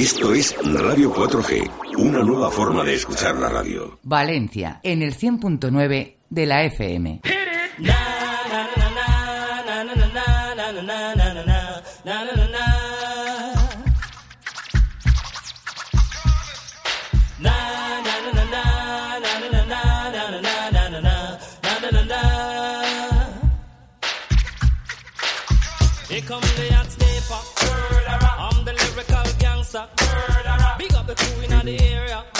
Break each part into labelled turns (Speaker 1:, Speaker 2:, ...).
Speaker 1: Esto es Radio 4G, una nueva forma de escuchar la radio.
Speaker 2: Valencia, en el 100.9 de la FM.
Speaker 3: Here come the the crew in the area.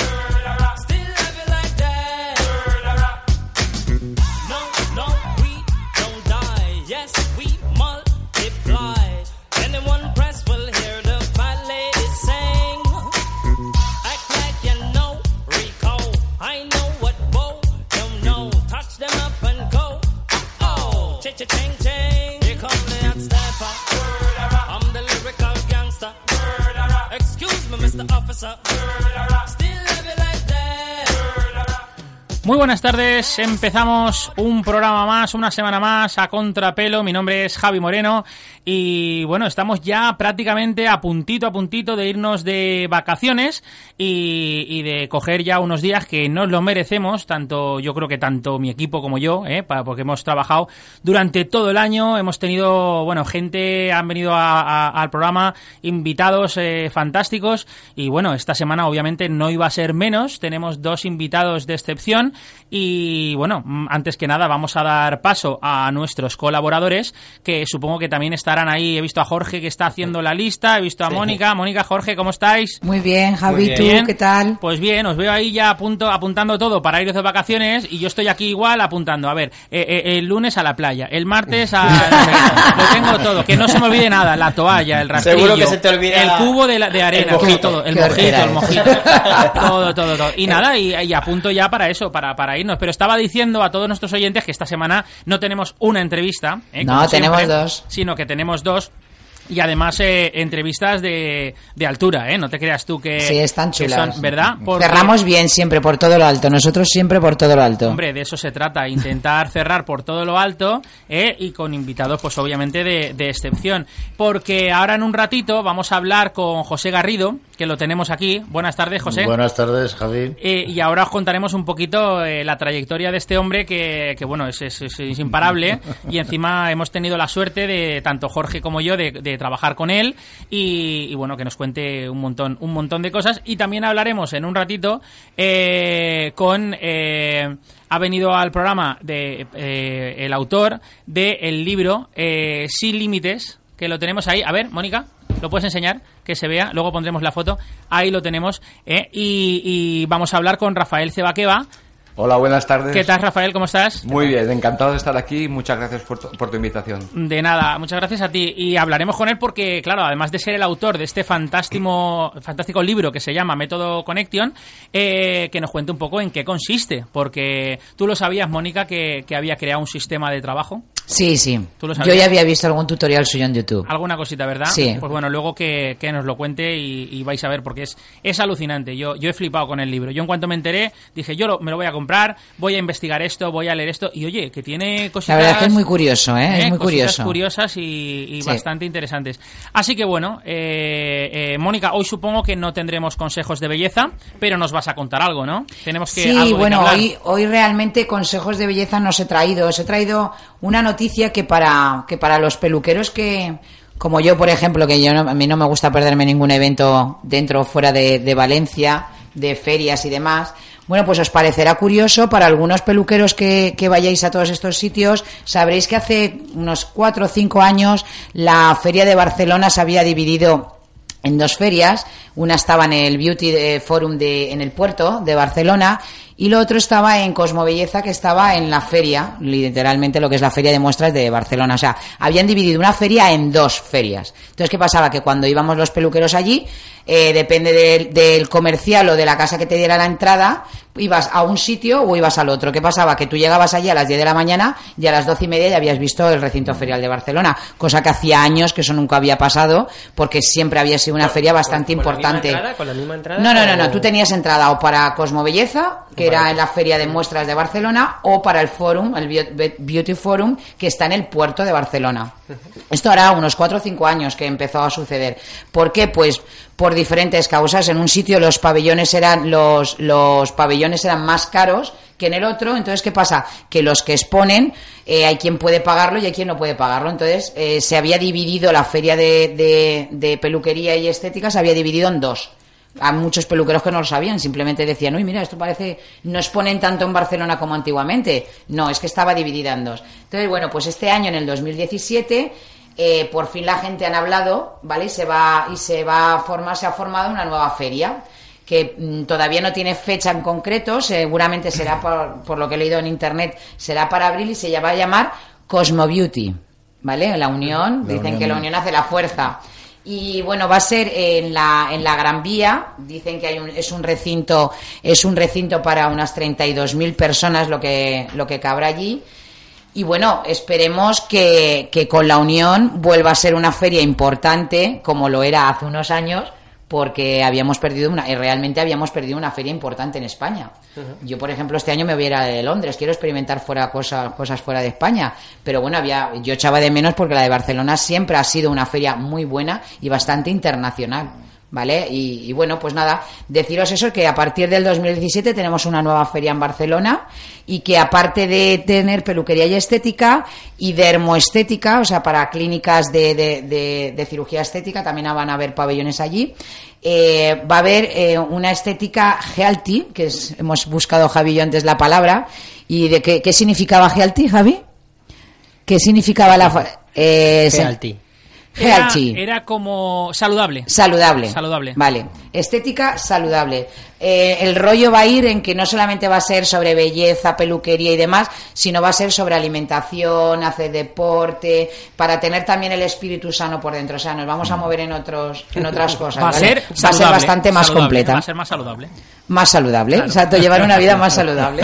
Speaker 4: Muy buenas tardes, empezamos un programa más, una semana más a contrapelo. Mi nombre es Javi Moreno y bueno, estamos ya prácticamente a puntito a puntito de irnos de vacaciones y, y de coger ya unos días que nos lo merecemos, tanto yo creo que tanto mi equipo como yo, ¿eh? para, porque hemos trabajado durante todo el año, hemos tenido, bueno, gente, han venido a- al programa, invitados eh, fantásticos y bueno, esta semana obviamente no iba a ser menos, tenemos dos invitados de excepción y bueno, antes que nada vamos a dar paso a nuestros colaboradores que supongo que también estarán ahí, he visto a Jorge que está haciendo la lista, he visto a Mónica, Mónica, Jorge, ¿cómo estáis?
Speaker 5: Muy bien, Javi,
Speaker 4: Muy
Speaker 5: ¿tú qué tal?
Speaker 4: Pues bien, os veo ahí ya a punto, apuntando todo para iros de vacaciones y yo estoy aquí igual apuntando. A ver, eh, eh, el lunes a la playa, el martes a... lo tengo todo, que no se me olvide nada, la toalla, el rastrillo,
Speaker 6: Seguro que se te olvida
Speaker 4: el cubo de, la- de arena,
Speaker 6: el mojito.
Speaker 4: todo, el mojito, el mojito, todo, todo, todo. Y nada, y, y apunto ya para eso, para, para irnos. Pero estaba diciendo a todos nuestros oyentes que esta semana no tenemos una entrevista, ¿eh?
Speaker 5: No, tenemos
Speaker 4: siempre,
Speaker 5: dos.
Speaker 4: Sino que tenemos dos. Y además eh, entrevistas de, de altura, ¿eh? No te creas tú que,
Speaker 5: Sí, están chulas.
Speaker 4: son- ¿verdad? Porque-
Speaker 5: Cerramos bien siempre por todo lo alto, nosotros siempre por todo lo alto.
Speaker 4: Hombre, de eso se trata, intentar cerrar por todo lo alto ¿eh? y con invitados, pues obviamente de, de excepción. Porque ahora en un ratito vamos a hablar con José Garrido, que lo tenemos aquí. Buenas tardes, José.
Speaker 7: Buenas tardes, Javi.
Speaker 4: Eh, y ahora os contaremos un poquito eh, la trayectoria de este hombre que, que, bueno, es, es- es- es imparable y encima hemos tenido la suerte de, tanto Jorge como yo, de, de trabajar con él y, bueno, que nos cuente un montón, un montón de cosas y también hablaremos en un ratito eh, con... eh, ha venido al programa de eh, el autor del libro eh, Sin Límites, que lo tenemos ahí. A ver, Mónica, lo puedes enseñar, que se vea, luego pondremos la foto. Ahí lo tenemos. ¿eh? Y, y vamos a hablar con Rafael Cebaqueva.
Speaker 8: Hola, buenas tardes.
Speaker 4: ¿Qué tal, Rafael? ¿Cómo estás?
Speaker 8: Muy bien, encantado de estar aquí. Muchas gracias por tu, por tu invitación.
Speaker 4: De nada, muchas gracias a ti. Y hablaremos con él porque, claro, además de ser el autor de este fantástico, fantástico libro que se llama Método Connection, eh, que nos cuente un poco en qué consiste. Porque tú lo sabías, Mónica, que, que había creado un sistema de trabajo.
Speaker 5: Sí, sí.
Speaker 4: ¿Tú lo
Speaker 5: Yo ya había visto algún tutorial suyo en YouTube.
Speaker 4: Alguna cosita, ¿verdad?
Speaker 5: Sí.
Speaker 4: Pues bueno, luego que, que nos lo cuente y, y vais a ver porque es, es alucinante. Yo, yo he flipado con el libro. Yo en cuanto me enteré, dije, yo lo- me lo voy a comprar, voy a investigar esto, voy a leer esto. Y oye, que tiene
Speaker 5: La
Speaker 4: cositas...
Speaker 5: verdad es que es muy curioso, ¿eh? Es muy
Speaker 4: cositas
Speaker 5: curioso.
Speaker 4: curiosas y, y
Speaker 5: Sí.
Speaker 4: bastante interesantes. Así que bueno, eh, eh, Mónica, hoy supongo que no tendremos consejos de belleza, pero nos vas a contar algo, ¿no? Tenemos que...
Speaker 5: Sí, bueno, hoy, hoy realmente consejos de belleza no os he traído. Os he traído una noticia que para, que para los peluqueros que, como yo, por ejemplo, que yo no- a mí no me gusta perderme ningún evento dentro o fuera de, de Valencia, de ferias y demás. Bueno, pues os parecerá curioso para algunos peluqueros que, que vayáis a todos estos sitios. Sabréis que hace unos cuatro o cinco años la feria de Barcelona se había dividido en dos ferias. Una estaba en el Beauty eh, Forum de, en el puerto de Barcelona y lo otro estaba en Cosmobelleza, que estaba en la feria, literalmente lo que es la feria de muestras de Barcelona. O sea, habían dividido una feria en dos ferias. Entonces, ¿qué pasaba? Que cuando íbamos los peluqueros allí, eh, depende del, del comercial o de la casa que te diera la entrada, ibas a un sitio o ibas al otro. ¿Qué pasaba? Que tú llegabas allí a las 10 de la mañana y a las 12 y media ya habías visto el recinto ferial de Barcelona, cosa que hacía años que eso nunca había pasado, porque siempre había sido una feria bastante
Speaker 6: ¿Con la misma
Speaker 5: importante.
Speaker 6: entrada? ¿Con la misma entrada?
Speaker 5: No, no, no, no, tú tenías entrada o para Cosmobelleza, que era en la Feria de Muestras de Barcelona, o para el Forum, el Beau- Beauty Forum, que está en el puerto de Barcelona. Esto hará unos 4 o 5 años que empezó a suceder. ¿Por qué? Pues por diferentes causas. En un sitio los pabellones eran los, los pabellones eran más caros que en el otro. Entonces, ¿qué pasa? Que los que exponen, eh, hay quien puede pagarlo y hay quien no puede pagarlo. Entonces, eh, se había dividido la feria de, de- de peluquería y estética, se había dividido en dos. A muchos peluqueros que no lo sabían, simplemente decían, uy, mira, esto parece, no exponen tanto en Barcelona como antiguamente. No, es que estaba dividida en dos. Entonces, bueno, pues este año, en el 2017, eh, por fin la gente han hablado, ¿vale? Y se va, y se va a formar, se ha formado una nueva feria que mm, todavía no tiene fecha en concreto, seguramente será por, por lo que he leído en internet, será para abril y se va a llamar Cosmo Beauty, ¿vale? La unión,
Speaker 6: La
Speaker 5: dicen
Speaker 6: unión.
Speaker 5: que la unión hace la fuerza. Y bueno, va a ser en la, en la Gran Vía, dicen que hay un, es un recinto, es un recinto para unas 32.000 personas lo que, lo que cabrá allí. Y bueno, esperemos que, que con la Unión vuelva a ser una feria importante, como lo era hace unos años, porque habíamos perdido una, y realmente habíamos perdido una feria importante en España. Yo, por ejemplo, este año me voy a ir a de Londres, quiero experimentar fuera cosas, cosas fuera de España, pero bueno, había, yo echaba de menos porque la de Barcelona siempre ha sido una feria muy buena y bastante internacional. ¿Vale? Y, bueno, pues nada, deciros eso, que a partir del 2017 tenemos una nueva feria en Barcelona y que aparte de tener peluquería y estética y dermoestética, o sea, para clínicas de, de- cirugía estética, también van a haber pabellones allí, eh, va a haber eh, una estética healthy, que es- hemos buscado Javi yo antes la palabra, y de qué, qué significaba healthy, Javi? ¿Qué significaba la... Eh,
Speaker 7: Healthy.
Speaker 4: Era,
Speaker 5: Healthy.
Speaker 4: era como saludable.
Speaker 5: Saludable.
Speaker 4: Saludable.
Speaker 5: Vale. Estética saludable. Eh, el rollo va a ir en que no solamente va a ser sobre belleza, peluquería y demás, sino va a ser sobre alimentación, hacer deporte, para tener también el espíritu sano por dentro. O sea, nos vamos a mover en otros, en otras cosas.
Speaker 4: Va a
Speaker 5: ¿vale?
Speaker 4: ser,
Speaker 5: va a ser bastante más completa.
Speaker 4: Va a ser más saludable.
Speaker 5: Más saludable, exacto, llevar una vida más saludable.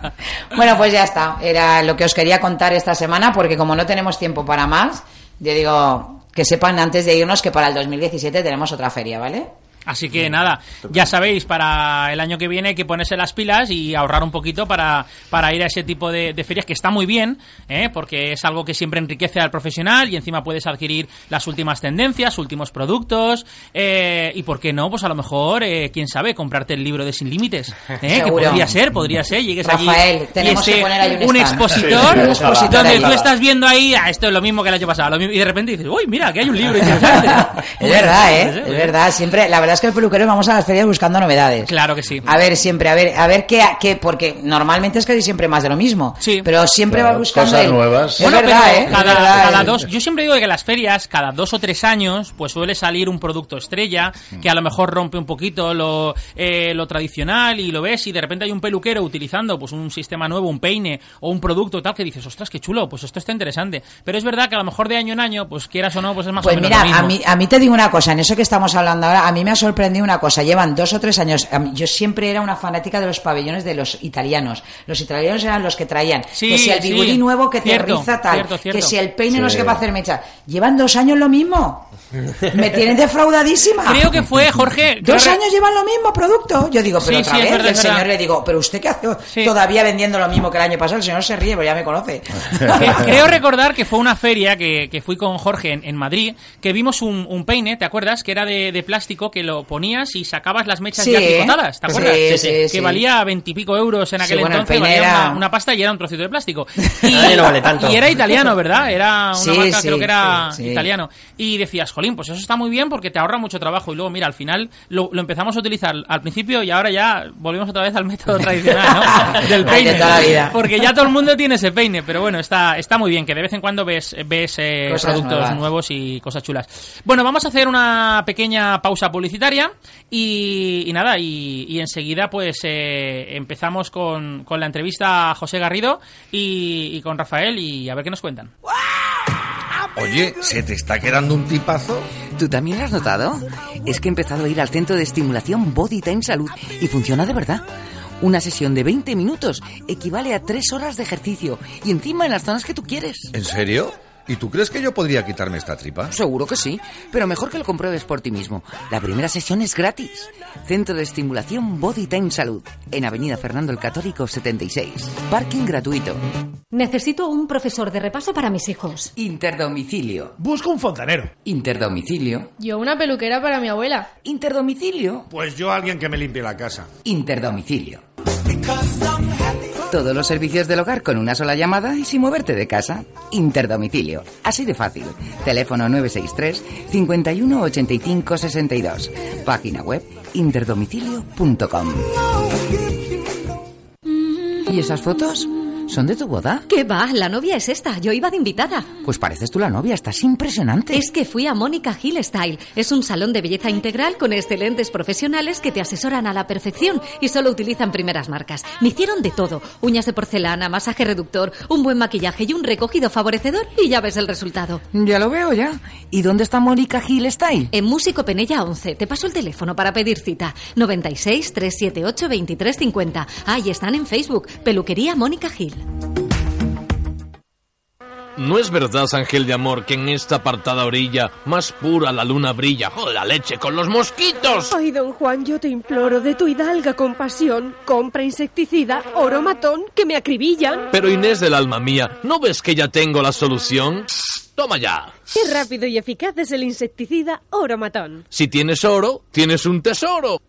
Speaker 5: bueno, pues ya está, era lo que os quería contar esta semana, porque como no tenemos tiempo para más, yo digo que sepan antes de irnos que para el 2017 tenemos otra feria, ¿vale?
Speaker 4: Así que nada, ya sabéis, para el año que viene hay que ponerse las pilas y ahorrar un poquito para, para ir a ese tipo de, de ferias, que está muy bien, ¿eh? porque es algo que siempre enriquece al profesional y encima puedes adquirir las últimas tendencias, últimos productos, eh, y por qué no, pues a lo mejor, eh, quién sabe, comprarte el libro de Sin Límites, ¿eh? que podría ser, podría ser, llegues
Speaker 5: Rafael,
Speaker 4: allí
Speaker 5: tenemos
Speaker 4: y
Speaker 5: que poner ahí un
Speaker 4: un expositor,
Speaker 5: Sí, sí, un expositor
Speaker 4: donde tú estás viendo ahí, ah, esto es lo mismo que el año pasado, lo mismo, y de repente dices, uy, mira, que hay un libro interesante.
Speaker 5: Es verdad, ¿eh? Es verdad, siempre, la verdad es que el peluquero vamos a las ferias buscando novedades.
Speaker 4: Claro que sí.
Speaker 5: A ver, siempre, a ver, a ver qué, qué porque normalmente es casi siempre más de lo mismo.
Speaker 4: Sí.
Speaker 5: Pero siempre
Speaker 6: Claro,
Speaker 5: va buscando
Speaker 6: cosas
Speaker 5: el-
Speaker 6: nuevas.
Speaker 5: Es
Speaker 4: Bueno,
Speaker 5: verdad,
Speaker 4: pero
Speaker 5: ¿eh? Es
Speaker 4: cada,
Speaker 5: verdad,
Speaker 4: cada
Speaker 5: ¿eh?
Speaker 4: dos, yo siempre digo que las ferias, cada dos o tres años, pues suele salir un producto estrella que a lo mejor rompe un poquito lo, eh, lo tradicional y lo ves y de repente hay un peluquero utilizando pues un sistema nuevo, un peine o un producto tal que dices, ostras, qué chulo, pues esto está interesante. Pero es verdad que a lo mejor de año en año, pues quieras o no, pues es más
Speaker 5: Pues
Speaker 4: o menos
Speaker 5: mira,
Speaker 4: lo mismo.
Speaker 5: a mí, a mí te digo una cosa, en eso que estamos hablando ahora, a mí me ha sorprendido una cosa. Llevan dos o tres años. a yo siempre era una fanática de los pabellones de los italianos. Los italianos eran los que traían.
Speaker 4: Sí,
Speaker 5: que si el
Speaker 4: sí.
Speaker 5: bigulí nuevo que te riza tal.
Speaker 4: cierto, cierto.
Speaker 5: Que si el peine no sé qué para hacer mecha. Llevan dos años lo mismo. Me tienen defraudadísima.
Speaker 4: Creo que fue Jorge.
Speaker 5: Dos
Speaker 4: creo-
Speaker 5: años llevan lo mismo producto. Yo digo, pero
Speaker 4: Sí,
Speaker 5: otra vez.
Speaker 4: verdad,
Speaker 5: el
Speaker 4: verdad.
Speaker 5: señor le digo, pero usted qué hace
Speaker 4: Sí.
Speaker 5: todavía vendiendo lo mismo que el año pasado. El señor se ríe, pero ya me conoce.
Speaker 4: Que- Creo recordar que fue una feria que, que fui con Jorge en, en Madrid, que vimos un, un peine, ¿te acuerdas? Que era de, de plástico, que lo ponías y sacabas las mechas
Speaker 5: Sí,
Speaker 4: ya picotadas, ¿te acuerdas?
Speaker 5: sí, sí,
Speaker 4: que
Speaker 5: sí.
Speaker 4: valía veintipico euros en
Speaker 5: Sí,
Speaker 4: aquel
Speaker 5: bueno,
Speaker 4: entonces, valía
Speaker 5: era-
Speaker 4: una, una pasta y era un trocito de plástico.
Speaker 7: Ahora ya no vale tanto.
Speaker 4: y era italiano, ¿verdad? Era una
Speaker 5: Sí,
Speaker 4: marca,
Speaker 5: sí,
Speaker 4: creo que era
Speaker 5: sí, sí.
Speaker 4: italiano. Y decías, jolín, pues eso está muy bien porque te ahorra mucho trabajo. Y luego, mira, al final lo, lo empezamos a utilizar al principio y ahora ya volvemos otra vez al método tradicional, ¿no? Del
Speaker 5: de
Speaker 4: peine.
Speaker 5: toda la vida.
Speaker 4: Porque ya todo el mundo tiene ese peine, pero bueno, está, está muy bien que de vez en cuando ves, ves eh, productos
Speaker 5: nuevas.
Speaker 4: nuevos y cosas chulas. Bueno, vamos a hacer una pequeña pausa publicitaria y, y nada, y, y enseguida pues eh, empezamos con, con la entrevista a José Garrido y, y con Rafael y a ver qué nos cuentan.
Speaker 6: Oye, ¿se te está quedando un tipazo?
Speaker 9: ¿Tú también lo has notado? Es que he empezado a ir al centro de estimulación Body Time Salud y funciona de verdad. Una sesión de 20 minutos equivale a 3 horas de ejercicio y encima en las zonas que tú quieres.
Speaker 6: ¿En serio? ¿Y tú crees que yo podría quitarme esta tripa?
Speaker 9: Seguro que sí, pero mejor que lo compruebes por ti mismo. La primera sesión es gratis. Centro de Estimulación Body Time Salud, en Avenida Fernando el Católico 76. Parking gratuito.
Speaker 7: Necesito un profesor de repaso para mis hijos.
Speaker 9: Interdomicilio.
Speaker 10: Busco un fontanero.
Speaker 9: Interdomicilio.
Speaker 11: Yo una peluquera para mi abuela.
Speaker 9: Interdomicilio.
Speaker 10: Pues yo alguien que me limpie la casa.
Speaker 9: Interdomicilio. Todos los servicios del hogar con una sola llamada y sin moverte de casa. Interdomicilio. Así de fácil. Teléfono 963 51 85 62. Página web interdomicilio.com. ¿Y esas fotos? ¿Son de tu boda?
Speaker 7: ¿Qué va? La novia es esta. Yo iba de invitada.
Speaker 9: Pues pareces tú la novia, estás impresionante.
Speaker 7: Es que fui a Mónica Hill Style. Es un salón de belleza integral con excelentes profesionales que te asesoran a la perfección y solo utilizan primeras marcas. Me hicieron de todo. Uñas de porcelana, masaje reductor, un buen maquillaje y un recogido favorecedor y ya ves el resultado.
Speaker 9: Ya lo veo ya. ¿Y dónde está Mónica Hill Style?
Speaker 7: En Músico Penella 11. Te paso el teléfono para pedir cita. 96 378 2350. Ahí están en Facebook. Peluquería Mónica Hill.
Speaker 12: ¿No es verdad, Ángel de Amor, que en esta apartada orilla más pura la luna brilla? ¡Joder, la leche con los mosquitos!
Speaker 13: Ay, don Juan, yo te imploro de tu hidalga compasión. Compra insecticida, oro matón, que me acribillan.
Speaker 12: Pero Inés del alma mía, ¿no ves que ya tengo la solución? ¡Toma ya!
Speaker 13: Qué rápido y eficaz es el insecticida oro matón.
Speaker 12: Si tienes oro, tienes un tesoro.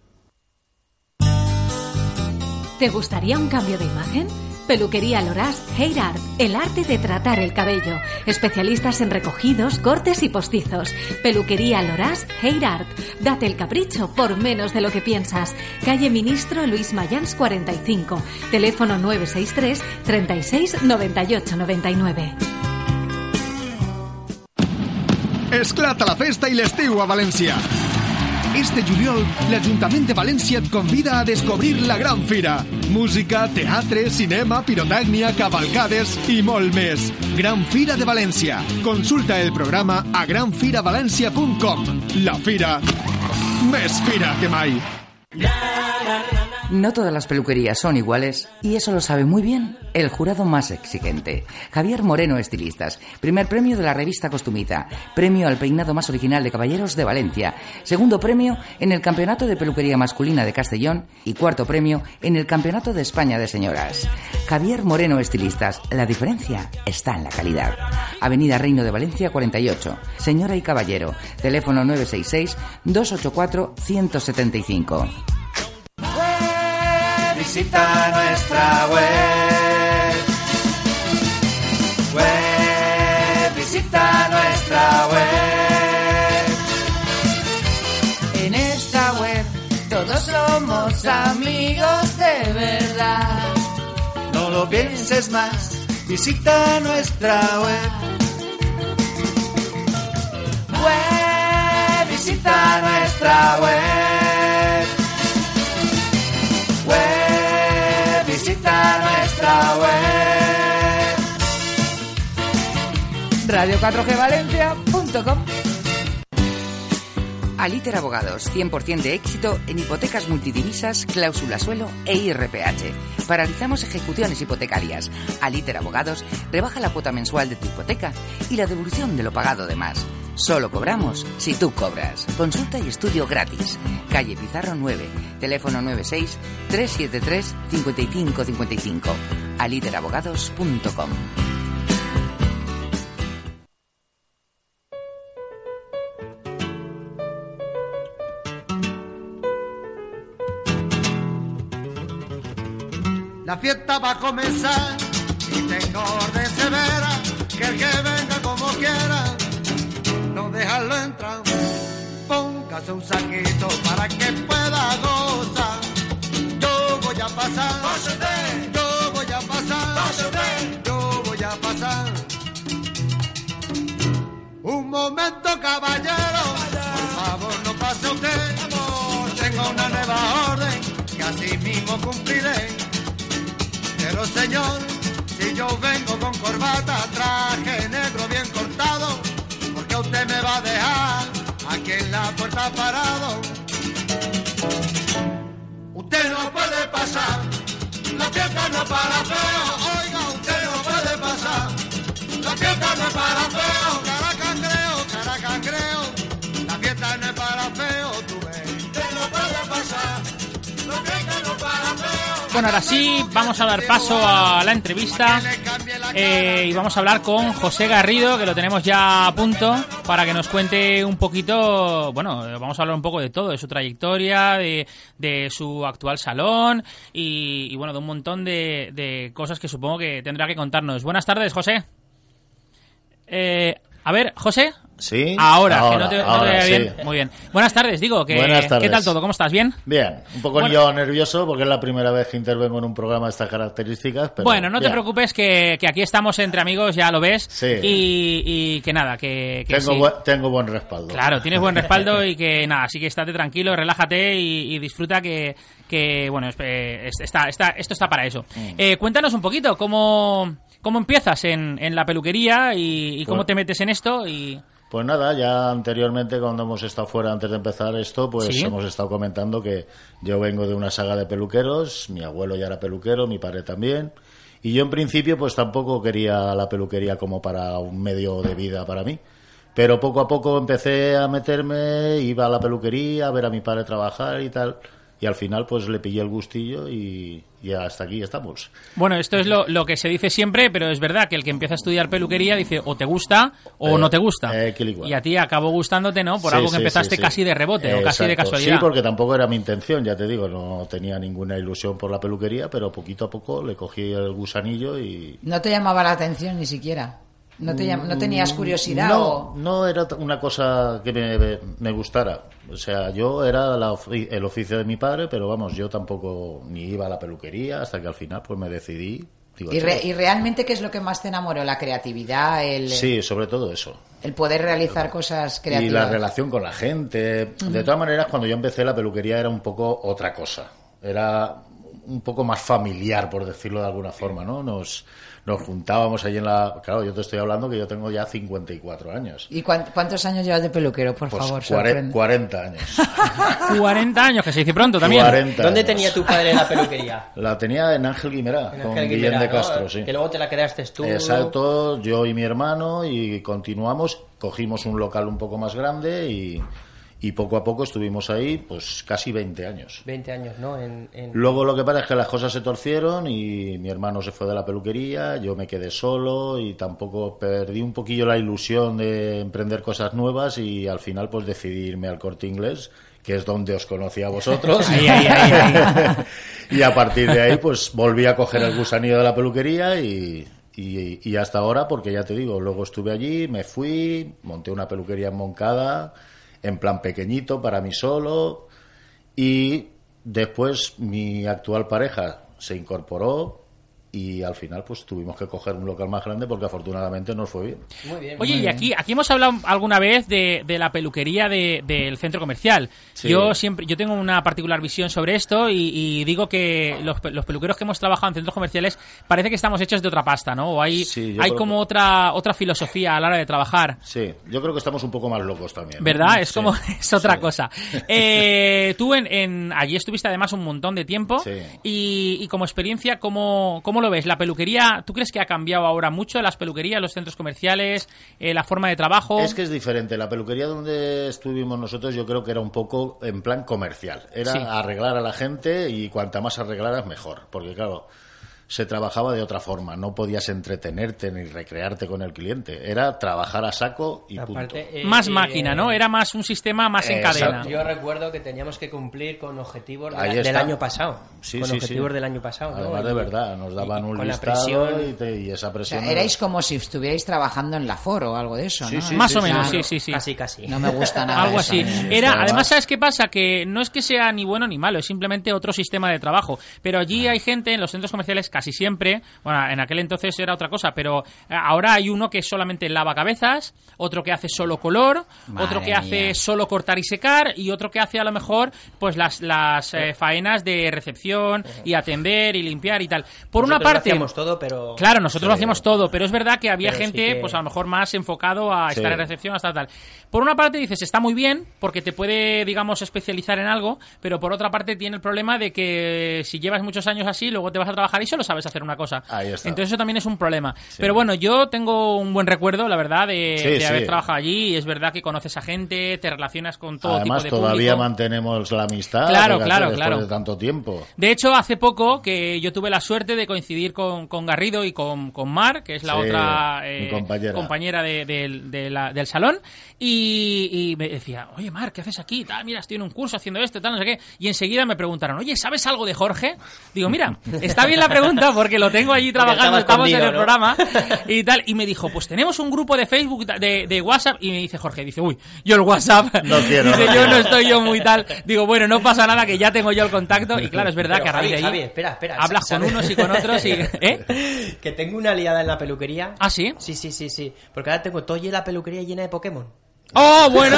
Speaker 7: ¿Te gustaría un cambio de imagen? Peluquería Loras Hair Art, el arte de tratar el cabello. Especialistas en recogidos, cortes y postizos. Peluquería Loras Hair Art. Date el capricho por menos de lo que piensas. Calle Ministro Luis Mayans 45. Teléfono 963 36 98 99.
Speaker 14: Esclata la festa i l'estiu a València. Este juliol, l'Ajuntament de València et convida a descobrir la Gran Fira. Música, teatre, cinema, pirotècnia, cavalcades i molt més. Gran Fira de València. Consulta el programa a granfiravalència.com. La Fira. Més fira que mai.
Speaker 9: No todas las peluquerías son iguales y eso lo sabe muy bien el jurado más exigente. Javier Moreno Estilistas, primer premio de la revista Costumita, premio al peinado más original de caballeros de Valencia, segundo premio en el Campeonato de Peluquería Masculina de Castellón y cuarto premio en el Campeonato de España de Señoras. Javier Moreno Estilistas, la diferencia está en la calidad. Avenida Reino de Valencia 48, señora y caballero, teléfono 966 284 175.
Speaker 15: Visita nuestra web. Web, visita nuestra web.
Speaker 16: En esta web todos somos amigos de verdad.
Speaker 15: No lo pienses más, visita nuestra web. Web, visita nuestra web. Visita nuestra web.
Speaker 9: radio4gvalencia.com Aliter Abogados, 100% de éxito en hipotecas multidivisas, cláusula suelo e IRPH. Paralizamos ejecuciones hipotecarias. Aliter Abogados rebaja la cuota mensual de tu hipoteca y la devolución de lo pagado de más. Solo cobramos si tú cobras. Consulta y estudio gratis. Calle Pizarro 9, teléfono 96 373 5555. aliterabogados.com.
Speaker 15: La fiesta va a comenzar y tengo orden severa que el que venga como quiera, no dejarlo entrar. Póngase un saquito para que pueda gozar. Yo voy a pasar, yo voy a pasar, yo voy a pasar. Un momento, caballero, vengo con corbata, traje negro bien cortado, porque usted me va a dejar aquí en la puerta parado. Usted no puede pasar, la fiesta no para feo, oiga, usted no puede pasar, la fiesta no para feo,
Speaker 4: Bueno, ahora sí, vamos a dar paso a la entrevista eh, y vamos a hablar con José Garrido, que lo tenemos ya a punto, para que nos cuente un poquito, bueno, vamos a hablar un poco de todo, de su trayectoria, de, de su actual salón y, y, bueno, de un montón de, de cosas que supongo que tendrá que contarnos. Buenas tardes, José. Eh, a ver, José.
Speaker 17: Sí.
Speaker 4: Ahora,
Speaker 17: ahora,
Speaker 4: que no te, no te
Speaker 17: ahora,
Speaker 4: vea
Speaker 17: sí.
Speaker 4: bien. Muy bien. Buenas tardes, digo, que,
Speaker 17: Buenas tardes.
Speaker 4: ¿qué tal todo? ¿Cómo estás? ¿Bien?
Speaker 17: Bien, un poco
Speaker 4: Bueno.
Speaker 17: yo nervioso porque es la primera vez que intervengo en un programa de estas características. Pero
Speaker 4: bueno, no te preocupes que, que aquí estamos entre amigos, ya lo ves.
Speaker 17: Sí.
Speaker 4: Y, y que nada, que, que
Speaker 17: Tengo,
Speaker 4: sí.
Speaker 17: buen, tengo buen respaldo.
Speaker 4: Claro, tienes buen respaldo y que nada, así que estate tranquilo, relájate y, y disfruta que, que bueno, eh, es- está, está, esto está para eso.
Speaker 17: Mm.
Speaker 4: Eh, cuéntanos un poquito cómo, cómo empiezas en, en la peluquería y, y cómo
Speaker 17: Pues-
Speaker 4: te metes en esto y...
Speaker 17: Pues nada, ya anteriormente cuando hemos estado fuera antes de empezar esto, pues
Speaker 4: Sí.
Speaker 17: hemos estado comentando que yo vengo de una saga de peluqueros, mi abuelo ya era peluquero, mi padre también, y yo en principio pues tampoco quería la peluquería como para un medio de vida para mí. Pero poco a poco empecé a meterme, iba a la peluquería, a ver a mi padre trabajar y tal, y al final pues le pillé el gustillo y, y hasta aquí estamos.
Speaker 4: Bueno, esto es lo, lo que se dice siempre, pero es verdad que el que empieza a estudiar peluquería dice o te gusta o
Speaker 17: Eh,
Speaker 4: no te gusta.
Speaker 17: eh,
Speaker 4: y a ti acabó gustándote, ¿no? Por
Speaker 17: Sí,
Speaker 4: algo que
Speaker 17: sí,
Speaker 4: empezaste
Speaker 17: sí, sí.
Speaker 4: casi de rebote o casi de casualidad.
Speaker 17: Sí, porque tampoco era mi intención, ya te digo, no tenía ninguna ilusión por la peluquería, pero poquito a poco le cogí el gusanillo y...
Speaker 5: No te llamaba la atención ni siquiera. No, te llam- no tenías curiosidad
Speaker 17: No,
Speaker 5: o...
Speaker 17: no era una cosa que me, me gustara. O sea, yo era la ofi- el oficio de mi padre, pero vamos, yo tampoco ni iba a la peluquería hasta que al final pues me decidí. digo,
Speaker 5: ¿Y, y realmente qué es lo que más te enamoró? ¿La creatividad? ¿El,
Speaker 17: Sí, sobre todo eso.
Speaker 5: el poder realizar cosas
Speaker 17: Y
Speaker 5: creativas?
Speaker 17: la relación con la gente. De todas maneras, cuando yo empecé la peluquería era un poco otra cosa. Era un poco más familiar, por decirlo de alguna forma, ¿no? Nos, nos juntábamos ahí en la... Claro, yo te estoy hablando que yo tengo ya 54 años.
Speaker 5: ¿Y cuán- cuántos años llevas de peluquero, por
Speaker 17: Pues
Speaker 5: favor?
Speaker 17: cuare-
Speaker 5: sorprende.
Speaker 17: 40 años.
Speaker 4: 40 años, que se dice pronto también.
Speaker 17: 40
Speaker 18: ¿Dónde
Speaker 17: años.
Speaker 18: tenía tu padre la peluquería?
Speaker 17: La tenía en Ángel Guimerá,
Speaker 18: En
Speaker 17: con
Speaker 18: Ángel
Speaker 17: Guillén
Speaker 18: Guimerá,
Speaker 17: de
Speaker 18: ¿no?
Speaker 17: Castro, sí.
Speaker 18: Que luego te la creaste tú.
Speaker 17: Exacto, yo y mi hermano y continuamos, cogimos un local un poco más grande y, y poco a poco estuvimos ahí pues casi 20 años.
Speaker 18: 20 años, ¿no? En, en-
Speaker 17: Luego lo que pasa es que las cosas se torcieron y mi hermano se fue de la peluquería, yo me quedé solo y tampoco perdí un poquillo la ilusión de emprender cosas nuevas y al final pues decidí irme al corte inglés, que es donde os conocí a vosotros.
Speaker 4: Ahí, ahí, ahí,
Speaker 17: y a partir de ahí pues volví a coger el gusanillo de la peluquería y, y, y hasta ahora, porque ya te digo, luego estuve allí, me fui, monté una peluquería en Moncada, en plan pequeñito para mí solo. Y después mi actual pareja se incorporó y al final pues tuvimos que coger un local más grande porque afortunadamente nos fue bien.
Speaker 18: Muy bien.
Speaker 4: Oye, y aquí, aquí hemos hablado alguna vez de, de la peluquería de- del centro comercial.
Speaker 17: Sí.
Speaker 4: Yo siempre, yo tengo una particular visión sobre esto y, y digo que los, pe- los peluqueros que hemos trabajado en centros comerciales parece que estamos hechos de otra pasta, ¿no? O hay,
Speaker 17: Sí,
Speaker 4: hay como otra, otra filosofía a la hora de trabajar.
Speaker 17: Sí, yo creo que estamos un poco más locos también.
Speaker 4: ¿Verdad? Es
Speaker 17: Sí.
Speaker 4: como, es otra cosa. Eh, tú en, en- allí estuviste además un montón de tiempo
Speaker 17: Sí.
Speaker 4: y, y como experiencia, ¿cómo, ¿cómo lo ves? ¿La peluquería, tú crees que ha cambiado ahora mucho las peluquerías, los centros comerciales, eh, la forma de trabajo?
Speaker 17: Es que es diferente. La peluquería donde estuvimos nosotros yo creo que era un poco en plan comercial. Era
Speaker 4: Sí.
Speaker 17: arreglar a la gente y cuanta más arreglaras mejor. Porque claro, se trabajaba de otra forma. No podías entretenerte ni recrearte con el cliente. Era trabajar a saco y punto.
Speaker 18: Eh,
Speaker 4: más
Speaker 18: eh,
Speaker 4: máquina, ¿no? Era más un sistema más en
Speaker 17: Exacto.
Speaker 4: cadena.
Speaker 18: Yo recuerdo que teníamos que cumplir con objetivos de
Speaker 17: Ahí
Speaker 18: la- del año pasado.
Speaker 17: Sí,
Speaker 18: con
Speaker 17: sí,
Speaker 18: objetivos
Speaker 17: sí.
Speaker 18: del año pasado. ¿no?
Speaker 17: Además,
Speaker 18: Y-
Speaker 17: de verdad, nos daban
Speaker 18: y
Speaker 17: un
Speaker 18: con la
Speaker 17: listado
Speaker 18: presión-
Speaker 17: y, te- y esa
Speaker 5: O sea,
Speaker 17: presión...
Speaker 5: erais como si estuvierais trabajando en la Foro o algo de eso,
Speaker 17: Sí,
Speaker 5: ¿no?
Speaker 17: sí,
Speaker 4: Más
Speaker 17: sí,
Speaker 4: o menos,
Speaker 5: Claro.
Speaker 4: sí, sí, sí.
Speaker 18: Casi, casi.
Speaker 5: No me gusta nada
Speaker 4: Algo
Speaker 5: eso,
Speaker 4: así.
Speaker 5: ¿eh?
Speaker 4: Era,
Speaker 17: Además-
Speaker 4: además, ¿sabes qué pasa? Que no es que sea ni bueno ni malo, es simplemente otro sistema de trabajo. Pero allí hay gente en los centros comerciales casi siempre, bueno, en aquel entonces era otra cosa, pero eh, ahora hay uno que solamente lava cabezas, otro que hace solo color,
Speaker 5: Madre
Speaker 4: otro que
Speaker 5: mía.
Speaker 4: hace solo cortar y secar y otro que hace a lo mejor pues las, las eh, faenas de recepción y atender y limpiar y tal. Por una
Speaker 18: lo
Speaker 4: parte,
Speaker 18: hacíamos todo, pero...
Speaker 4: Claro, nosotros lo hacíamos todo, pero es verdad que había
Speaker 18: Pero sí
Speaker 4: gente,
Speaker 18: que-
Speaker 4: pues a lo mejor más enfocado a
Speaker 17: Sí.
Speaker 4: estar en recepción hasta tal. Por una parte dices, está muy bien, porque te puede, digamos, especializar en algo, pero por otra parte tiene el problema de que si llevas muchos años así, luego te vas a trabajar y solo sabes hacer una cosa.
Speaker 17: Ahí está.
Speaker 4: Entonces eso también es un problema. Pero bueno, yo tengo un buen recuerdo, la verdad, de,
Speaker 17: Sí,
Speaker 4: de
Speaker 17: sí.
Speaker 4: haber trabajado allí. Y es verdad que conoces a gente, te relacionas con todo
Speaker 17: Además,
Speaker 4: tipo de
Speaker 17: todavía
Speaker 4: público.
Speaker 17: mantenemos la amistad.
Speaker 4: Claro, claro, claro.
Speaker 17: de tanto tiempo.
Speaker 4: De hecho, hace poco que yo tuve la suerte de coincidir con, con Garrido y con, con Mar, que es la otra
Speaker 17: mi compañera.
Speaker 4: compañera de- la- del salón, y, y me decía, oye Mar, ¿qué haces aquí? Tal, mira, estoy en un curso haciendo esto, tal, no sé qué. Y enseguida me preguntaron, oye, ¿sabes algo de Jorge? Digo, mira, está bien la pregunta porque lo tengo allí trabajando, estamos en el programa y tal. Y me dijo, pues tenemos un grupo de Facebook, de, de WhatsApp, y me dice Jorge, dice, uy, yo el WhatsApp,
Speaker 17: No quiero,
Speaker 4: dice, yo
Speaker 17: quiero".
Speaker 4: no estoy yo muy tal. Digo, bueno, no pasa nada, que ya tengo yo el contacto. Y claro, es verdad
Speaker 18: Pero,
Speaker 4: que a raíz de ahí
Speaker 18: Javi, Javi, espera, espera,
Speaker 4: hablas con unos y con otros y... ¿eh?
Speaker 18: Que tengo una liada en la peluquería.
Speaker 4: ¿Ah, sí?
Speaker 18: Sí, sí, sí, sí. Porque ahora tengo toda la peluquería llena de Pokémon.
Speaker 4: ¡Oh, bueno!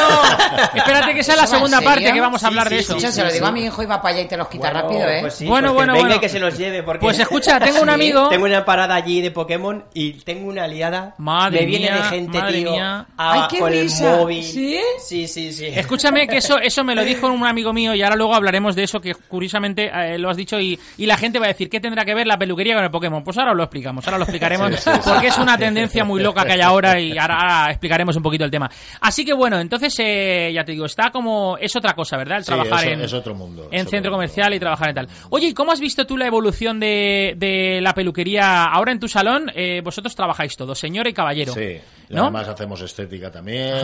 Speaker 4: Espérate que sea la
Speaker 5: ¿Eso va en
Speaker 4: segunda
Speaker 5: serio?
Speaker 4: parte que vamos a hablar
Speaker 18: Sí,
Speaker 4: de
Speaker 18: sí,
Speaker 4: eso.
Speaker 18: sí,
Speaker 5: Yo se lo digo
Speaker 18: sí.
Speaker 5: a mi hijo y va para allá y te los quita
Speaker 18: Bueno,
Speaker 5: rápido, ¿eh?
Speaker 18: pues sí,
Speaker 4: Bueno, bueno,
Speaker 18: venga
Speaker 4: bueno.
Speaker 18: y que se los lleve. Porque...
Speaker 4: Pues escucha, tengo un
Speaker 18: Sí,
Speaker 4: amigo...
Speaker 18: Tengo una parada allí de Pokémon y tengo una liada.
Speaker 4: Madre
Speaker 18: Me viene
Speaker 4: mía,
Speaker 18: de gente,
Speaker 4: madre
Speaker 18: tío.
Speaker 4: mía.
Speaker 18: a-
Speaker 5: Ay, qué
Speaker 18: con
Speaker 5: risa.
Speaker 18: el móvil.
Speaker 5: ¿Sí?
Speaker 18: Sí, sí, sí.
Speaker 4: Escúchame que eso eso me lo dijo un amigo mío y ahora luego hablaremos de eso que curiosamente eh, lo has dicho y, y la gente va a decir ¿qué tendrá que ver la peluquería con el Pokémon? Pues ahora os lo explicamos, ahora lo explicaremos
Speaker 17: Sí, sí, sí.
Speaker 4: porque es una tendencia muy loca que hay ahora y ahora, ahora explicaremos un poquito el tema. Así que bueno, entonces eh, ya te digo, está como es otra cosa, ¿verdad? El
Speaker 17: Sí,
Speaker 4: trabajar en
Speaker 17: es otro mundo,
Speaker 4: en
Speaker 17: es otro
Speaker 4: centro
Speaker 17: mundo.
Speaker 4: comercial y trabajar en tal. Oye, ¿y cómo has visto tú la evolución de, de la peluquería ahora en tu salón? Eh, vosotros trabajáis todos, señor y caballero.
Speaker 17: Sí.
Speaker 4: ¿no?
Speaker 17: además hacemos estética también.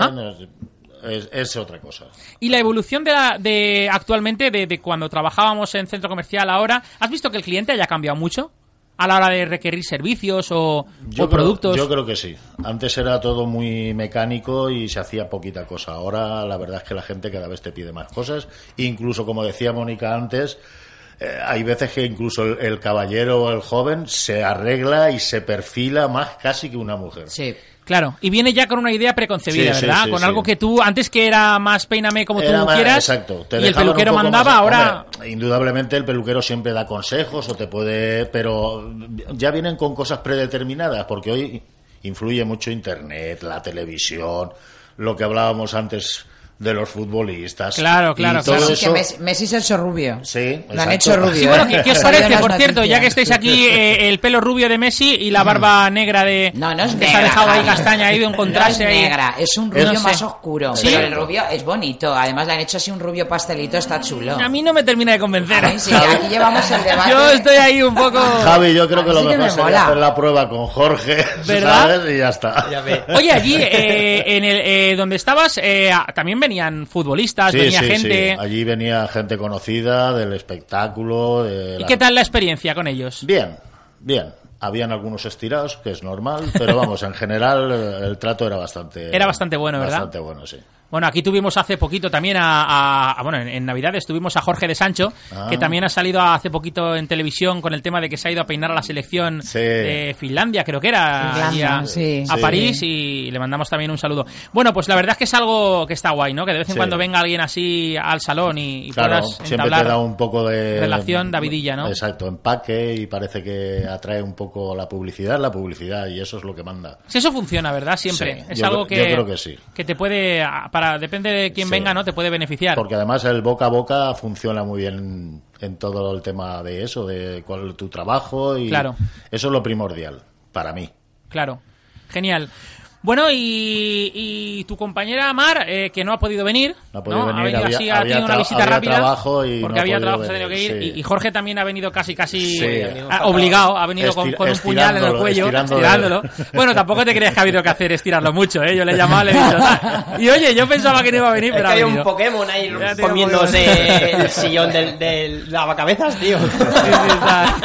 Speaker 17: Es otra cosa.
Speaker 4: Y la evolución de, la- de actualmente, de, de cuando trabajábamos en centro comercial ahora, ¿has visto que el cliente haya cambiado mucho? A la hora de requerir servicios o, o
Speaker 17: creo-
Speaker 4: productos.
Speaker 17: yo creo que sí. Antes era todo muy mecánico y se hacía poquita cosa. Ahora la verdad es que la gente cada vez te pide más cosas. Incluso, como decía Mónica antes, eh, hay veces que incluso el, el caballero o el joven se arregla y se perfila más casi que una mujer.
Speaker 5: Sí.
Speaker 4: Claro, y viene ya con una idea preconcebida,
Speaker 17: Sí,
Speaker 4: ¿verdad?
Speaker 17: sí,
Speaker 4: con algo que tú, antes que era más peíname como
Speaker 17: Era
Speaker 4: tú
Speaker 17: más-
Speaker 4: quieras,
Speaker 17: Exacto. te
Speaker 4: y el peluquero mandaba,
Speaker 17: más-
Speaker 4: ahora...
Speaker 17: Hombre, indudablemente el peluquero siempre da consejos o te puede... Pero ya vienen con cosas predeterminadas, porque hoy influye mucho Internet, la televisión, lo que hablábamos antes de los futbolistas.
Speaker 4: Claro, claro,
Speaker 17: Y todo
Speaker 4: claro.
Speaker 17: Eso-
Speaker 5: que Messi, Messi se ha hecho rubio.
Speaker 17: Sí,
Speaker 5: Lo han hecho rubio.
Speaker 4: Sí, bueno,
Speaker 5: ¿eh?
Speaker 4: ¿qué, qué os parece, por cierto, ya que estáis aquí, eh, el pelo rubio de Messi y la barba negra de...
Speaker 5: No, no es
Speaker 4: que
Speaker 5: negra.
Speaker 4: se ha dejado ahí castaña ahí de un contraste
Speaker 5: no es
Speaker 4: ahí.
Speaker 5: negra, es un rubio
Speaker 4: No sé.
Speaker 5: más oscuro.
Speaker 4: ¿Sí?
Speaker 5: Pero el rubio es bonito. Además le han hecho así un rubio pastelito, está chulo.
Speaker 4: A mí no me termina de convencer.
Speaker 5: A mí sí, aquí llevamos el debate.
Speaker 4: Yo estoy ahí un poco...
Speaker 17: Javi, yo creo que lo mejor
Speaker 5: me
Speaker 17: sería
Speaker 5: mola.
Speaker 17: hacer la prueba con Jorge,
Speaker 4: ¿Verdad?
Speaker 17: ¿sabes? Y ya está.
Speaker 18: Ya ve.
Speaker 4: Oye, allí eh, en el eh, donde estabas eh, también venían futbolistas,
Speaker 17: Sí,
Speaker 4: venía
Speaker 17: sí,
Speaker 4: gente.
Speaker 17: sí. Allí venía gente conocida del espectáculo. De
Speaker 4: ¿Y qué tal la experiencia con ellos?
Speaker 17: Bien, bien. Habían algunos estirados, que es normal, pero vamos, en general eh, el trato era bastante...
Speaker 4: Era bastante bueno, ¿verdad?
Speaker 17: Bastante bueno, sí.
Speaker 4: Bueno, aquí tuvimos hace poquito también a, a- a- bueno, en, en Navidades tuvimos a Jorge de Sancho,
Speaker 17: Ah.
Speaker 4: que también ha salido hace poquito en televisión con el tema de que se ha ido a peinar a la selección
Speaker 17: Sí.
Speaker 4: de Finlandia, creo que era,
Speaker 5: Finlandia,
Speaker 4: a,
Speaker 5: sí.
Speaker 4: a
Speaker 17: Sí.
Speaker 4: París y le mandamos también un saludo. Bueno, pues la verdad es que es algo que está guay, ¿no? Que de vez en
Speaker 17: Sí.
Speaker 4: cuando venga alguien así al salón y, y
Speaker 17: Claro,
Speaker 4: puedas
Speaker 17: siempre
Speaker 4: entablar
Speaker 17: te da un poco de...
Speaker 4: relación Davidilla, ¿no?
Speaker 17: Exacto, empaque y parece que atrae un poco la publicidad, la publicidad, y eso es lo que manda.
Speaker 4: Si eso funciona, ¿verdad? Siempre.
Speaker 17: Sí,
Speaker 4: es
Speaker 17: yo
Speaker 4: algo que,
Speaker 17: yo creo que sí.
Speaker 4: que te puede, ah, para depende de quién
Speaker 17: Sí.
Speaker 4: venga, ¿no? Te puede beneficiar.
Speaker 17: Porque además el boca a boca funciona muy bien en todo el tema de eso, de cuál tu trabajo y
Speaker 4: Claro.
Speaker 17: eso es lo primordial para mí.
Speaker 4: Claro. Genial. Bueno, y, y tu compañera Mar, eh, que no ha podido venir.
Speaker 17: No ha podido venir,
Speaker 4: venido
Speaker 17: había-
Speaker 4: así, ha tenido una visita
Speaker 17: había
Speaker 4: rápida.
Speaker 17: trabajo y
Speaker 4: porque
Speaker 17: no ha
Speaker 4: había trabajo, se ha tenido que ir.
Speaker 17: venir,
Speaker 4: Y,
Speaker 17: sí.
Speaker 4: y Jorge también ha venido casi, casi
Speaker 17: Sí.
Speaker 4: ah, obligado. Ha venido con,
Speaker 17: Estir-
Speaker 4: con un puñal en el cuello,
Speaker 17: estirándolo.
Speaker 4: estirándolo. Bueno, tampoco te creas que ha habido que hacer estirarlo mucho, ¿eh? Yo le he llamado, le he dicho. Y oye, yo pensaba que no iba a venir,
Speaker 18: Es
Speaker 4: pero
Speaker 18: que
Speaker 4: ha
Speaker 18: hay un. Pokémon ahí comiéndose el sillón del, del lavacabezas, tío.
Speaker 4: Sí, sí, está,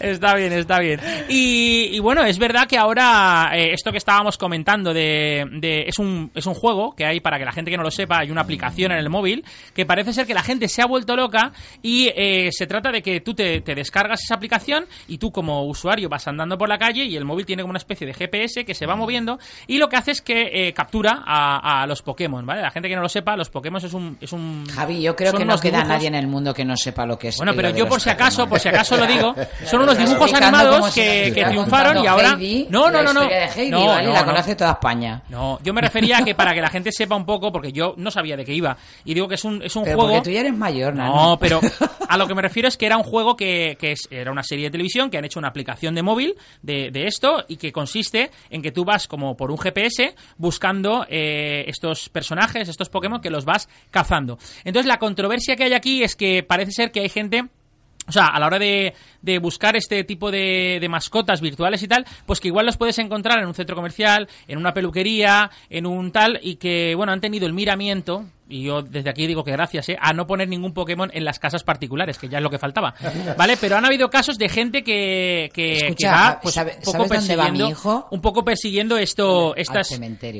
Speaker 4: está bien, está bien. Y, y bueno, es verdad que ahora eh, esto que estábamos comentando de, de- es un es un juego que hay para que la gente que no lo sepa hay una aplicación en el móvil que parece ser que la gente se ha vuelto loca y eh, se trata de que tú te, te descargas esa aplicación y tú como usuario vas andando por la calle y el móvil tiene como una especie de GPS que se va moviendo y lo que hace es que eh, captura a, a los Pokémon, ¿vale? La gente que no lo sepa, los Pokémon es un es un
Speaker 5: Javi, yo creo que no queda
Speaker 4: dibujos-
Speaker 5: nadie en el mundo que no sepa lo que es.
Speaker 4: bueno, pero yo por si acaso,
Speaker 5: Pokémon.
Speaker 4: por si acaso lo digo, son unos dibujos animados que, que triunfaron y ahora
Speaker 5: Heidi,
Speaker 4: no, no, no, no,
Speaker 5: Heidi,
Speaker 4: no,
Speaker 5: ¿vale? Sí, la conoce toda España.
Speaker 4: No, yo me refería a que para que la gente sepa un poco, porque yo no sabía de qué iba. Y digo que es un, es un
Speaker 5: Pero
Speaker 4: juego.
Speaker 5: porque tú ya eres mayor,
Speaker 4: No,
Speaker 5: Nano.
Speaker 4: pero a lo que me refiero es que era un juego que, que es- era una serie de televisión que han hecho una aplicación de móvil de, de esto y que consiste en que tú vas como por un GPS buscando eh, estos personajes, estos Pokémon que los vas cazando. Entonces la controversia que hay aquí es que parece ser que hay gente o sea, a la hora de, de buscar este tipo de, de mascotas virtuales y tal, pues que igual los puedes encontrar en un centro comercial, en una peluquería, en un tal, y que, bueno, han tenido el miramiento, y yo desde aquí digo que gracias, ¿eh? a no poner ningún Pokémon en las casas particulares, que ya es lo que faltaba. ¿Vale? Pero han habido casos de gente que, que, que
Speaker 5: Escucha,
Speaker 4: va, pues,
Speaker 5: ¿sabe-
Speaker 4: un poco
Speaker 5: sabes dónde va mi
Speaker 4: persiguiendo,
Speaker 5: hijo?
Speaker 4: un poco persiguiendo esto, estas,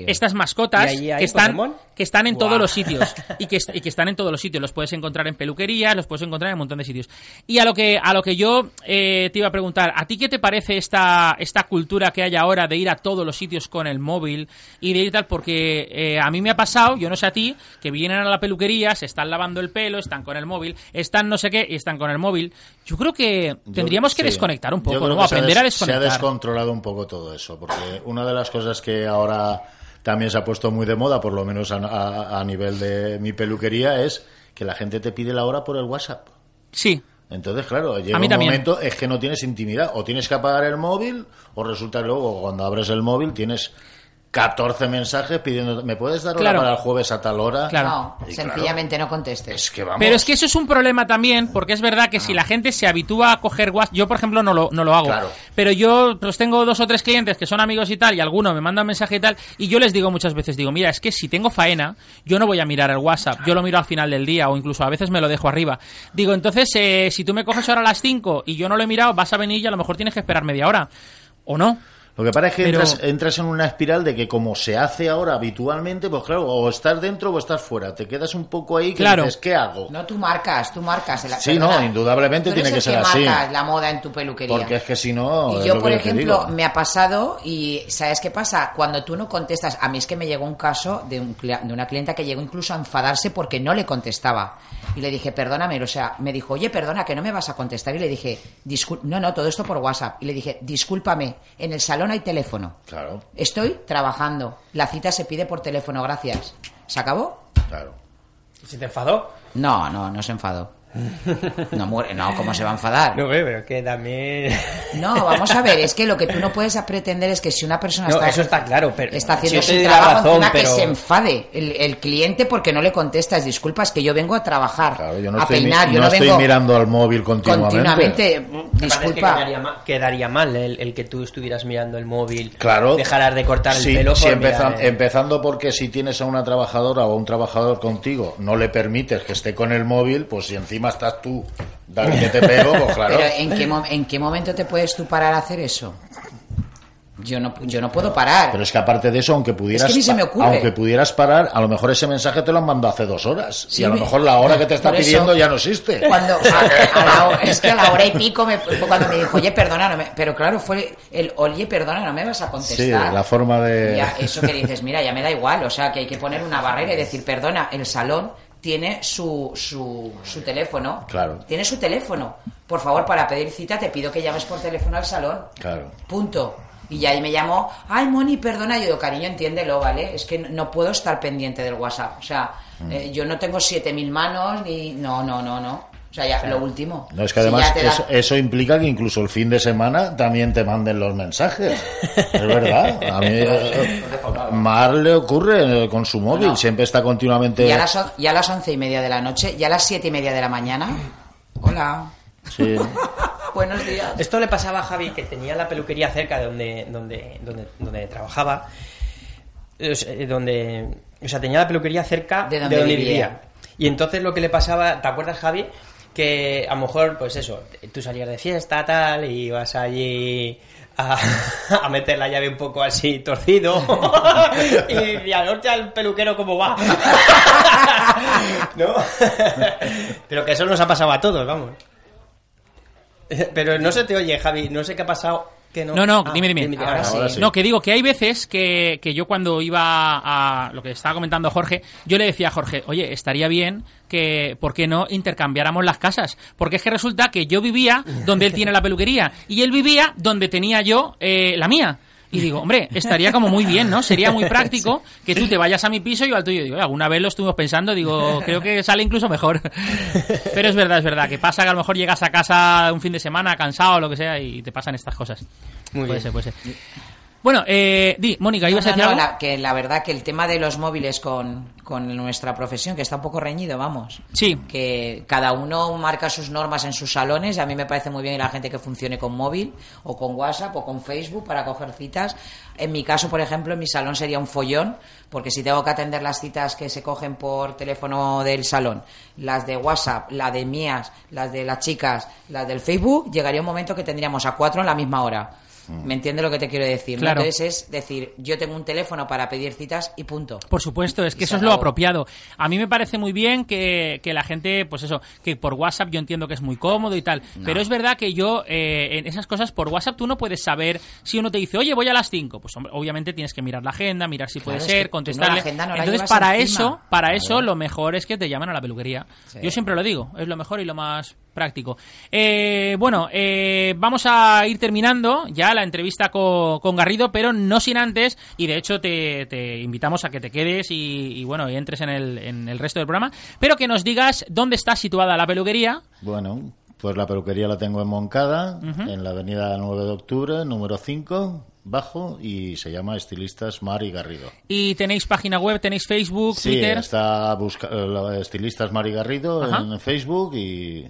Speaker 4: estas mascotas
Speaker 18: ¿Y allí hay
Speaker 4: que están,
Speaker 18: Pokémon?
Speaker 4: que están en todos los sitios y que, y que están en todos los sitios. Los puedes encontrar en peluquerías, los puedes encontrar en un montón de sitios. Y a lo que, a lo que yo eh, te iba a preguntar, ¿a ti qué te parece esta, esta cultura que hay ahora de ir a todos los sitios con el móvil y de ir tal? Porque eh, a mí me ha pasado, yo no sé a ti, que vienen a la peluquería, se están lavando el pelo, están con el móvil, están no sé qué y están con el móvil. Yo creo que
Speaker 17: Yo-
Speaker 4: tendríamos que
Speaker 17: sí.
Speaker 4: desconectar un poco, ¿no? Aprender a
Speaker 17: des- Se ha
Speaker 4: desconectar.
Speaker 17: descontrolado un poco todo eso, porque una de las cosas que ahora también se ha puesto muy de moda, por lo menos a, a- a nivel de mi peluquería, es que la gente te pide la hora por el WhatsApp.
Speaker 4: Sí.
Speaker 17: Entonces, claro, llega un
Speaker 4: también.
Speaker 17: momento es que no tienes intimidad. O tienes que apagar el móvil, o resulta que luego cuando abres el móvil tienes 14 mensajes pidiendo, ¿me puedes dar hora
Speaker 4: Claro.
Speaker 17: para el jueves a tal hora?
Speaker 5: No,
Speaker 17: Y
Speaker 5: sencillamente no contestes.
Speaker 17: Es que vamos.
Speaker 4: Pero es que eso es un problema también, porque es verdad que si la gente se habitúa a coger WhatsApp, yo por ejemplo no lo, no lo hago,
Speaker 17: Claro.
Speaker 4: pero yo pues tengo dos o tres clientes que son amigos y tal, y alguno me manda un mensaje y tal, y yo les digo muchas veces, digo, mira, es que si tengo faena, yo no voy a mirar el WhatsApp, yo lo miro al final del día, o incluso a veces me lo dejo arriba. Digo, entonces, eh, si tú me coges ahora a las 5 y yo no lo he mirado, vas a venir y a lo mejor tienes que esperar media hora, ¿o no?
Speaker 17: Lo que pasa es que
Speaker 4: Pero-
Speaker 17: entras, entras en una espiral de que como se hace ahora habitualmente, pues claro, o estás dentro o estás fuera. Te quedas un poco ahí que
Speaker 4: Claro.
Speaker 17: dices, ¿qué hago?
Speaker 5: No, tú marcas, tú marcas. el-
Speaker 17: Sí, no, indudablemente
Speaker 5: tú eres
Speaker 17: tiene que ser así.
Speaker 5: marcas la moda en tu peluquería.
Speaker 17: Porque es que si no...
Speaker 5: Y yo, por
Speaker 17: que
Speaker 5: ejemplo, me ha pasado y ¿sabes qué pasa? Cuando tú no contestas, a mí es que me llegó un caso de, un de una clienta que llegó incluso a enfadarse porque no le contestaba. Y le dije, perdóname, o sea, me dijo, oye, perdona, que no me vas a contestar. Y le dije, "Discul- no, no, todo esto por WhatsApp. Y le dije, discúlpame, en el salón hay teléfono.
Speaker 17: Claro,
Speaker 5: Estoy trabajando. La cita se pide por teléfono, gracias. ¿Se acabó?
Speaker 17: claro.
Speaker 18: ¿Se te enfadó?
Speaker 5: No, no, no se enfadó. No, muere, no, ¿cómo se va a enfadar?
Speaker 18: No, eh, pero que también...
Speaker 5: No, vamos a ver, es que lo que tú no puedes pretender es que si una persona
Speaker 18: No,
Speaker 5: está,
Speaker 18: eso está claro, pero...
Speaker 5: está haciendo
Speaker 18: te
Speaker 5: su trabajo
Speaker 18: razón,
Speaker 5: encima
Speaker 18: pero...
Speaker 5: que se enfade el, el cliente porque no le contestas, disculpa, es que yo vengo a trabajar,
Speaker 17: Yo no
Speaker 5: a
Speaker 17: estoy, mi-
Speaker 5: peinar, yo
Speaker 17: no
Speaker 5: no,
Speaker 17: estoy
Speaker 5: vengo
Speaker 17: mirando al móvil continuamente.
Speaker 5: continuamente,
Speaker 18: que quedaría mal, quedaría mal el, el que tú estuvieras mirando el móvil.
Speaker 17: Claro.
Speaker 18: Dejaras de cortar el
Speaker 17: Sí,
Speaker 18: pelo
Speaker 17: sí,
Speaker 18: por el-
Speaker 17: empezando porque si tienes a una trabajadora o a un trabajador contigo, no le permites que esté con el móvil, pues si encima estás tú, dale que te pego, pues claro.
Speaker 5: Pero ¿en qué, mo- ¿en qué momento te puedes tú parar a hacer eso? Yo no, yo no puedo parar.
Speaker 17: Pero es que aparte de eso, aunque pudieras,
Speaker 5: Es que me
Speaker 17: aunque pudieras parar, a lo mejor ese mensaje te lo han mandado hace dos horas.
Speaker 5: Sí,
Speaker 17: y a lo
Speaker 5: me-
Speaker 17: mejor la hora que te está
Speaker 5: eso-
Speaker 17: pidiendo ya no existe.
Speaker 5: Cuando, a- a la es que a la hora y pico me, cuando me dijo, oye, perdona, no me-". pero claro, fue el, oye, perdona, no me vas a contestar.
Speaker 17: Sí, la forma de...
Speaker 5: Ya, eso que dices, mira, ya me da igual, o sea, que hay que poner una barrera y decir, perdona, el salón tiene su, su, su teléfono.
Speaker 17: Claro,
Speaker 5: Tiene su teléfono. Por favor, para pedir cita te pido que llames por teléfono al salón.
Speaker 17: claro.
Speaker 5: Punto. Y ya ahí me llamó, ay, Moni, perdona. Yo digo, cariño, entiéndelo, ¿vale? Es que no puedo estar pendiente del WhatsApp. O sea,
Speaker 17: Mm.
Speaker 5: eh, yo no tengo 7.000 manos ni... No, no, no, no. O sea, ya, lo último.
Speaker 17: No, es que además
Speaker 5: ya da-
Speaker 17: eso, eso implica que incluso el fin de semana también te manden los mensajes. Es verdad. A mí eh, Mar le ocurre eh, con su móvil, siempre está continuamente...
Speaker 5: Y a, las, on- y a las once y media de la noche, y a las siete y media de la mañana. Hola.
Speaker 17: Sí.
Speaker 5: Buenos días.
Speaker 18: Esto le pasaba a Javi, que tenía la peluquería cerca de donde, donde, donde, donde trabajaba. O sea, eh, donde, o sea, tenía la peluquería cerca
Speaker 5: De donde vivía.
Speaker 18: vivía. Y entonces lo que le pasaba, ¿te acuerdas, Javi? Que a lo mejor, pues eso, tú salías de fiesta, tal, y ibas allí a, a meter la llave un poco así torcido. y decía, hostia, el peluquero, ¿cómo va? ¿No? Pero que eso nos ha pasado a todos, vamos. Pero no se te oye, Javi, no sé qué ha pasado. Que no,
Speaker 4: No, no,
Speaker 18: Ah,
Speaker 4: dime, dime.
Speaker 18: ahora sí.
Speaker 4: No, que digo que hay veces que, que yo cuando iba a lo que estaba comentando Jorge, yo le decía a Jorge, oye, estaría bien que, ¿por qué no intercambiáramos las casas? Porque es que resulta que yo vivía donde él tiene la peluquería y él vivía donde tenía yo eh, la mía. Y digo, hombre, estaría como muy bien, ¿no? Sería muy práctico que tú te vayas a mi piso y yo al tuyo. Digo, alguna vez lo estuvimos pensando, digo, creo que sale incluso mejor. Pero es verdad, es verdad, que pasa que a lo mejor llegas a casa un fin de semana cansado o lo que sea y te pasan estas cosas.
Speaker 18: Muy
Speaker 4: puede
Speaker 18: bien.
Speaker 4: ser, puede ser. Bueno, eh, di, Mónica, ¿ibas a
Speaker 5: No,
Speaker 4: decir algo?
Speaker 5: la- que la verdad que el tema de los móviles con, con nuestra profesión, que está un poco reñido, vamos.
Speaker 4: Sí.
Speaker 5: Que cada uno marca sus normas en sus salones y a mí me parece muy bien la gente que funcione con móvil o con WhatsApp o con Facebook para coger citas. En mi caso, por ejemplo, en mi salón sería un follón, porque si tengo que atender las citas que se cogen por teléfono del salón, las de WhatsApp, las de mías, las de las chicas, las del Facebook, llegaría un momento que tendríamos a cuatro en la misma hora. ¿Me entiende lo que te quiero decir? no?
Speaker 4: Claro.
Speaker 5: Entonces es decir, yo tengo un teléfono para pedir citas y punto.
Speaker 4: Por supuesto, es que
Speaker 5: Y
Speaker 4: eso es lo apropiado. A mí me parece muy bien que, que la gente, pues eso, que por WhatsApp yo entiendo que es muy cómodo y tal,
Speaker 5: No.
Speaker 4: pero es verdad que yo eh, en esas cosas por WhatsApp tú no puedes saber si uno te dice, oye, voy a las 5, pues hombre, obviamente tienes que mirar la agenda, mirar si
Speaker 5: Claro,
Speaker 4: puede ser,
Speaker 5: no
Speaker 4: contestarle.
Speaker 5: la agenda no la
Speaker 4: Entonces para
Speaker 5: encima.
Speaker 4: eso, para
Speaker 5: Claro.
Speaker 4: eso lo mejor es que te llamen a la peluquería.
Speaker 5: Sí.
Speaker 4: Yo siempre lo digo, es lo mejor y lo más práctico. Eh, bueno, eh, vamos a ir terminando ya la entrevista con, con Garrido, pero no sin antes, y de hecho te, te invitamos a que te quedes y, y, bueno, y entres en el, en el resto del programa, pero que nos digas dónde está situada la peluquería.
Speaker 17: Bueno, pues la peluquería la tengo en Moncada, en la avenida 9 de octubre, número 5, bajo, y se llama Estilistas Mari Garrido.
Speaker 4: Y tenéis página web, tenéis Facebook,
Speaker 17: Sí,
Speaker 4: Twitter.
Speaker 17: está busca eh, Estilistas Mari Garrido en Facebook y,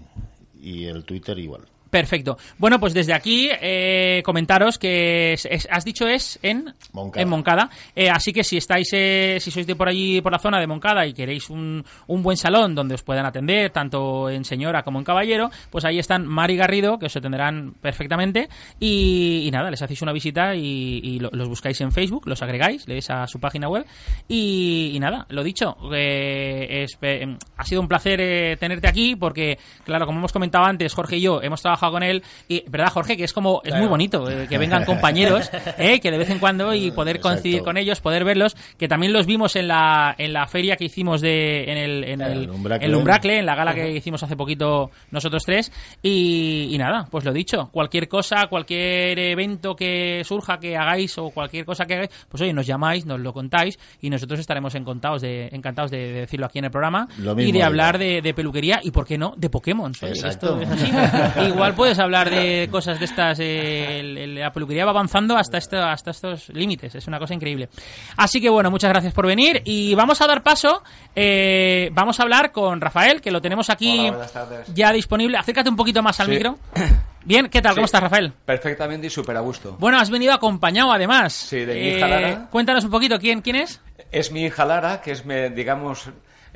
Speaker 17: y el Twitter igual.
Speaker 4: Perfecto. Bueno, pues desde aquí eh, comentaros que es- es- has dicho es en
Speaker 17: Moncada.
Speaker 4: En Moncada. Eh, así que si estáis, eh, si sois de por allí, por la zona de Moncada y queréis un, un buen salón donde os puedan atender, tanto en señora como en caballero, pues ahí están Mari Garrido, que os atenderán perfectamente. Y, y nada, les hacéis una visita y, y lo- los buscáis en Facebook, los agregáis, leéis a su página web. Y, y nada, lo dicho, eh, es- eh, ha sido un placer eh, tenerte aquí porque, claro, como hemos comentado antes, Jorge y yo hemos trabajado con él. Y, ¿verdad, Jorge? Que es como, es
Speaker 18: Claro.
Speaker 4: muy bonito eh, que vengan compañeros, eh, que de vez en cuando y poder coincidir con ellos, poder verlos, que también los vimos en la, en la feria que hicimos de, en el, en el,
Speaker 17: El Umbracle.
Speaker 4: el Umbracle, en la gala que hicimos hace poquito nosotros tres. Y, y nada, pues lo dicho, cualquier cosa, cualquier evento que surja, que hagáis o cualquier cosa que hagáis, pues oye, nos llamáis, nos lo contáis y nosotros estaremos encantados de, encantados de, de decirlo aquí en el programa y de hablar de, de peluquería y, ¿por qué no?, de Pokémon.
Speaker 17: Exacto.
Speaker 4: esto es así. Igual puedes hablar de cosas de estas. eh, el- el- la peluquería va avanzando hasta, esto, hasta estos límites. Es una cosa increíble. Así que bueno, muchas gracias por venir. Y vamos a dar paso. eh, vamos a hablar con Rafael, que lo tenemos aquí
Speaker 8: Hola,
Speaker 4: ya disponible. Acércate un poquito más al
Speaker 8: Sí.
Speaker 4: micro. Bien, ¿qué tal? ¿Cómo estás, Rafael?
Speaker 8: Perfectamente y súper a gusto.
Speaker 4: Bueno, has venido acompañado además.
Speaker 8: Sí, de mi
Speaker 4: Eh,
Speaker 8: hija Lara.
Speaker 4: Cuéntanos un poquito, ¿quién, quién es?
Speaker 8: Es mi hija Lara, que es, digamos,